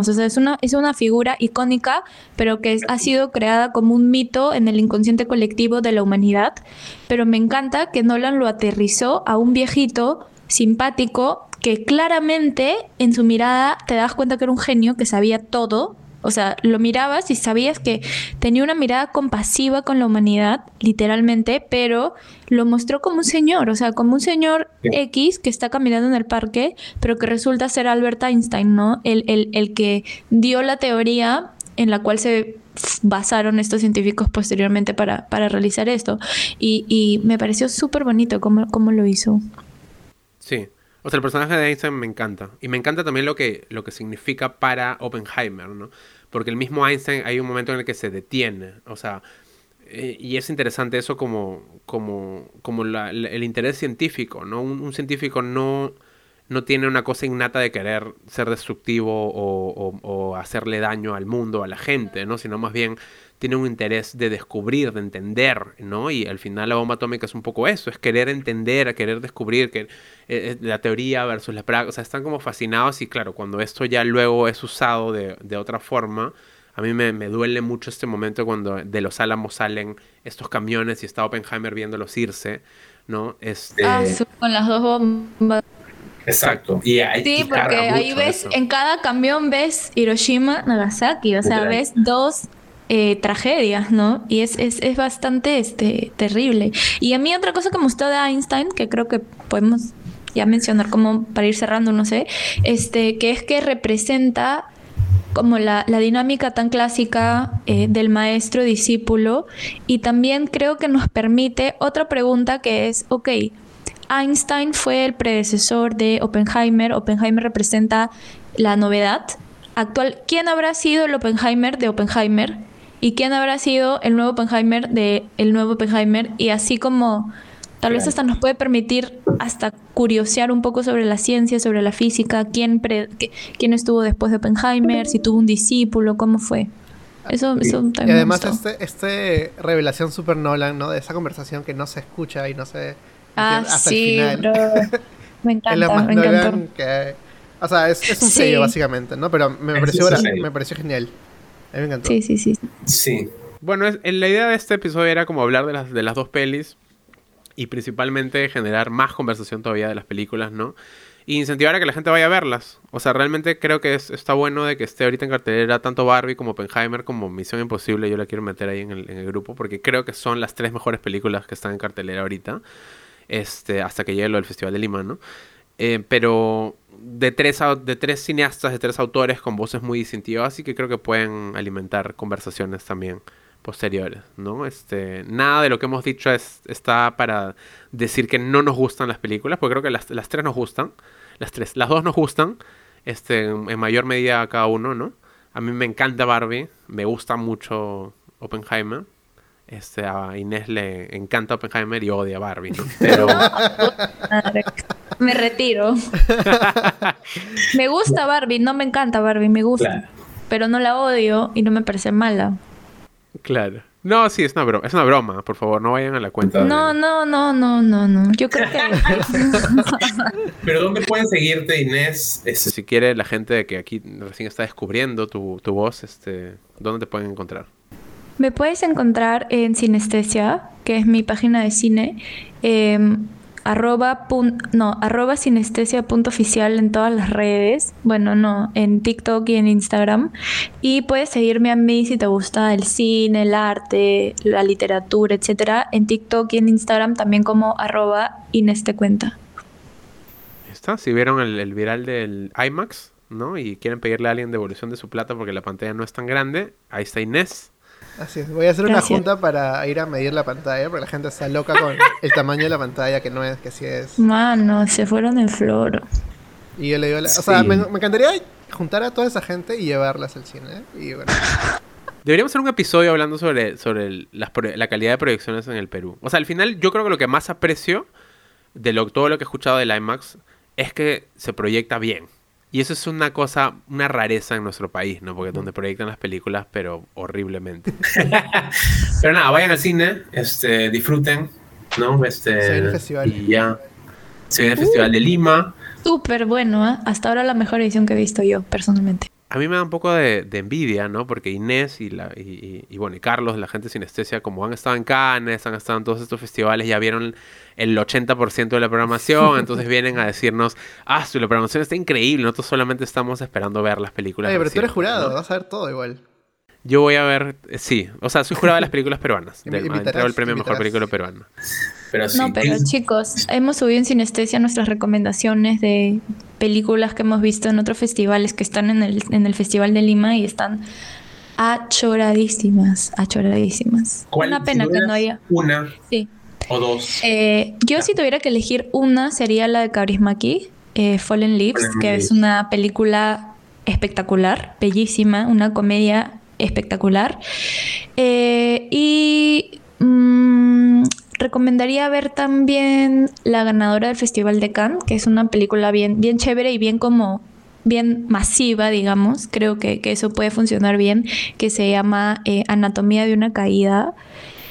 o sea, es una, es una figura icónica, pero que ha sido creada como un mito en el inconsciente colectivo de la humanidad. Pero me encanta que Nolan lo aterrizó a un viejito simpático que claramente en su mirada te das cuenta que era un genio que sabía todo o sea, lo mirabas y sabías que tenía una mirada compasiva con la humanidad, literalmente, pero lo mostró como un señor, o sea, como un señor X que está caminando en el parque, pero que resulta ser Albert Einstein, ¿no? El, el, el que dio la teoría en la cual se basaron estos científicos posteriormente para, para realizar esto. Y, y me pareció súper bonito cómo, cómo lo hizo. Sí, o sea, el personaje de Einstein me encanta. Y me encanta también lo que, lo que significa para Oppenheimer, ¿no? Porque el mismo Einstein hay un momento en el que se detiene. O sea, eh, y es interesante eso como, como, como el interés científico, ¿no? Un, científico no, no tiene una cosa innata de querer ser destructivo o, hacerle daño al mundo, a la gente, ¿no? Sino más bien tiene un interés de descubrir, de entender, ¿no? Y al final la bomba atómica es un poco eso, es querer entender, querer descubrir que, eh, eh, la teoría versus la práctica, o sea, están como fascinados y claro, cuando esto ya luego es usado de, de otra forma, a mí me, me, duele mucho este momento cuando de los álamos salen estos camiones y está Oppenheimer viéndolos irse, ¿no? Este... Ah, con las dos bombas. Exacto. Y sí, porque ahí ves, en cada camión ves Hiroshima, Nagasaki, o sea, ves dos eh, tragedias, ¿no? Y es, es, es, bastante este, terrible. Y a mí otra cosa que me gustó de Einstein, que creo que podemos ya mencionar como para ir cerrando, no sé, este, que es que representa como la, la dinámica tan clásica eh, del maestro-discípulo y también creo que nos permite otra pregunta que es, ok, Einstein fue el predecesor de Oppenheimer. Oppenheimer representa la novedad actual. ¿Quién habrá sido el Oppenheimer de Oppenheimer? ¿Y quién habrá sido el nuevo Oppenheimer de el nuevo Oppenheimer? Y así como tal vez hasta nos puede permitir hasta curiosear un poco sobre la ciencia, sobre la física, quién, quién estuvo después de Oppenheimer, si tuvo un discípulo, cómo fue. Eso, eso también Y además, este, este revelación super Nolan, ¿no? De esa conversación que no se escucha y no se Ah, sí, bro. [laughs] Me encanta, me encanta. Que, o sea, es, es un sello básicamente, ¿no? Pero me pareció, me pareció genial. Mí me encantó. Sí, sí, sí. Sí. Bueno, es, la idea de este episodio era como hablar de las, de las dos pelis y principalmente generar más conversación todavía de las películas, ¿no? Y incentivar a que la gente vaya a verlas. O sea, realmente creo que es, está bueno de que esté ahorita en cartelera tanto Barbie como Oppenheimer como Misión Imposible. Yo la quiero meter ahí en el, en el grupo porque creo que son las tres mejores películas que están en cartelera ahorita este, hasta que llegue lo del Festival de Lima, ¿no? Eh, pero de tres, de tres cineastas, de tres autores con voces muy distintivas, así que creo que pueden alimentar conversaciones también posteriores, ¿no? Este, nada de lo que hemos dicho es, está para decir que no nos gustan las películas, porque creo que las, las tres nos gustan, las tres, las dos nos gustan, este, en mayor medida cada uno, ¿no? A mí me encanta Barbie, me gusta mucho Oppenheimer, este, a Inés le encanta Oppenheimer y odia a Barbie, ¿no? Pero... [laughs] me retiro. [laughs] me gusta Barbie, no me encanta Barbie, me gusta. Pero no la odio y no me parece mala. Claro. No, sí, es una broma, es una broma, por favor, no vayan a la cuenta. No, no, no, no, no, no. Yo creo que. [laughs] Pero ¿dónde pueden seguirte, Inés? Este, si quiere la gente que aquí recién está descubriendo tu, tu voz, este, ¿dónde te pueden encontrar? Me puedes encontrar en Sinestesia, que es mi página de cine, em, arroba, no, arroba sinestesia.oficial en todas las redes, bueno, no, en TikTok y en Instagram. Y puedes seguirme a mí si te gusta el cine, el arte, la literatura, etcétera, en TikTok y en Instagram también como arroba Inestecuenta. Está, si vieron el, el viral del IMAX, ¿no? Y quieren pedirle a alguien devolución de su plata porque la pantalla no es tan grande, ahí está Inés Así es. Voy a hacer una junta para ir a medir la pantalla, porque la gente está loca con el tamaño de la pantalla, que no es, que sí es. Mano, se fueron en flor. Y yo le digo, o sea, me, encantaría juntar a toda esa gente y llevarlas al cine. Y bueno. [laughs] Deberíamos hacer un episodio hablando sobre, sobre la calidad de proyecciones en el Perú. O sea, al final yo creo que lo que más aprecio de lo, todo lo que he escuchado del IMAX es que se proyecta bien. Y eso es una cosa, una rareza en nuestro país, ¿no? Porque es donde proyectan las películas, pero horriblemente. [laughs] pero nada, vayan al cine, este, disfruten, ¿no? Este, se viene el festival. Y ya. Se viene el Festival de Lima. Súper bueno, ¿eh? Hasta ahora la mejor edición que he visto yo, personalmente. A mí me da un poco de, envidia, ¿no? Porque Inés y, la, y, y, bueno, y Carlos, la gente sinestesia, como han estado en Cannes, han estado en todos estos festivales, ya vieron el 80% de la programación, [laughs] entonces vienen a decirnos, ah, su, la programación está increíble, nosotros solamente estamos esperando ver las películas. Oye, pero tú eres jurado, vas a ver todo igual. Yo voy a ver, eh, sí, o sea, soy jurado de las películas peruanas. [laughs] Del, entrego el premio Mejor Película Peruana. Pero sí. No, pero chicos, hemos subido en Sinestesia nuestras recomendaciones de películas que hemos visto en otros festivales que están en el, en el Festival de Lima y están achoradísimas, achoradísimas. Una pena que no haya. Una. Sí. O dos. Eh, yo si tuviera que elegir una sería la de Kaurismäki, eh, Fallen Leaves, que es una película espectacular, bellísima, una comedia espectacular. Eh, y mm, recomendaría ver también la ganadora del Festival de Cannes, que es una película bien, bien chévere y bien como bien masiva, digamos, creo que, eso puede funcionar bien, que se llama eh, Anatomía de una caída.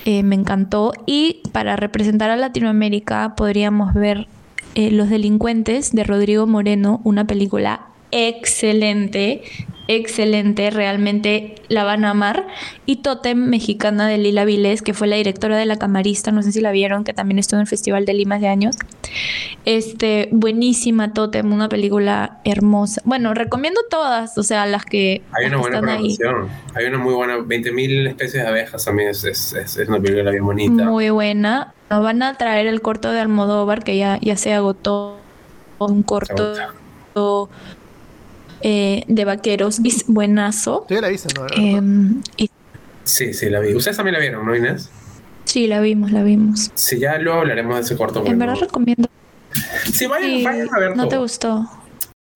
Eh, me encantó. Y para representar a Latinoamérica podríamos ver eh, Los delincuentes de Rodrigo Moreno, una película excelente, excelente, realmente la van a amar. Y Totem, mexicana de Lila Vilés, que fue la directora de La Camarista, no sé si la vieron, que también estuvo en el Festival de Lima de años. Este, buenísima Totem, una película hermosa. Bueno, recomiendo todas, o sea, las que Hay una buena producción, hay una muy buena, 20.000 especies de abejas también, es, es, es, una película bien bonita. Muy buena. Nos van a traer el corto de Almodóvar, que ya, ya se agotó un corto eh, de vaqueros, buenazo. Tú ya la viste, ¿no? Em, sí, sí, la vi. ¿Ustedes también la vieron, no, Inés? Sí, la vimos, la vimos. Sí, ya luego hablaremos de ese corto. En verdad recomiendo. Sí, vayan, vayan a ver ¿No te gustó?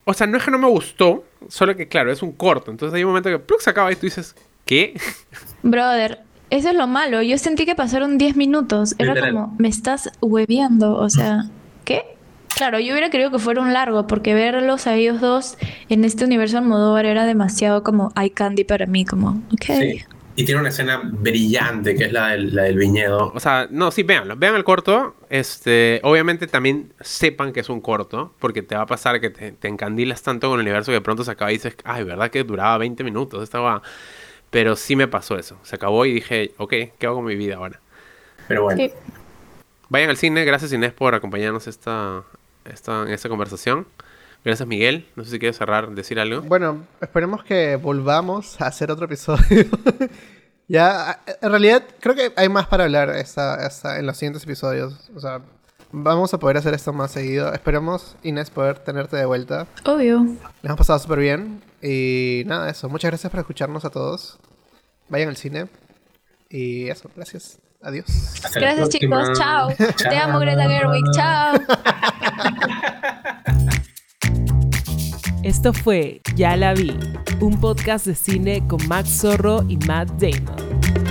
O sea, no es que no me gustó, solo que claro, es un corto. Entonces hay un momento que se acaba y tú dices, ¿qué? [laughs] Brother, eso es lo malo. Yo sentí que pasaron 10 minutos. Era como, me estás hueveando. O sea, ¿qué? Claro, yo hubiera querido que fuera un largo, porque verlos a ellos dos en este universo Almodóvar era demasiado como eye candy para mí, como, ok. Sí. Y tiene una escena brillante, que es la del, la del viñedo. O sea, no, sí, véanlo. Vean el corto. Este, obviamente también sepan que es un corto, porque te va a pasar que te, te encandilas tanto con el universo que de pronto se acaba y dices, ay, ¿verdad que duraba 20 minutos? Estaba... Pero sí me pasó eso. Se acabó y dije, ok, ¿qué hago con mi vida ahora? Pero bueno. Vayan al cine. Gracias Inés por acompañarnos esta, esta, en esta conversación. Gracias, Miguel. No sé si quieres cerrar, decir algo. Bueno, esperemos que volvamos a hacer otro episodio. [laughs] ya, en realidad, creo que hay más para hablar esta, en los siguientes episodios. O sea, vamos a poder hacer esto más seguido. Esperemos, Inés, poder tenerte de vuelta. Obvio. Les hemos pasado súper bien. Y nada, eso. Muchas gracias por escucharnos a todos. Vayan al cine. Y eso, gracias. Adiós. gracias, chicos. Chao. Te amo, Greta Gerwig. Chao. [laughs] Esto fue Ya la vi, un podcast de cine con Max Zorro y Matt Damon.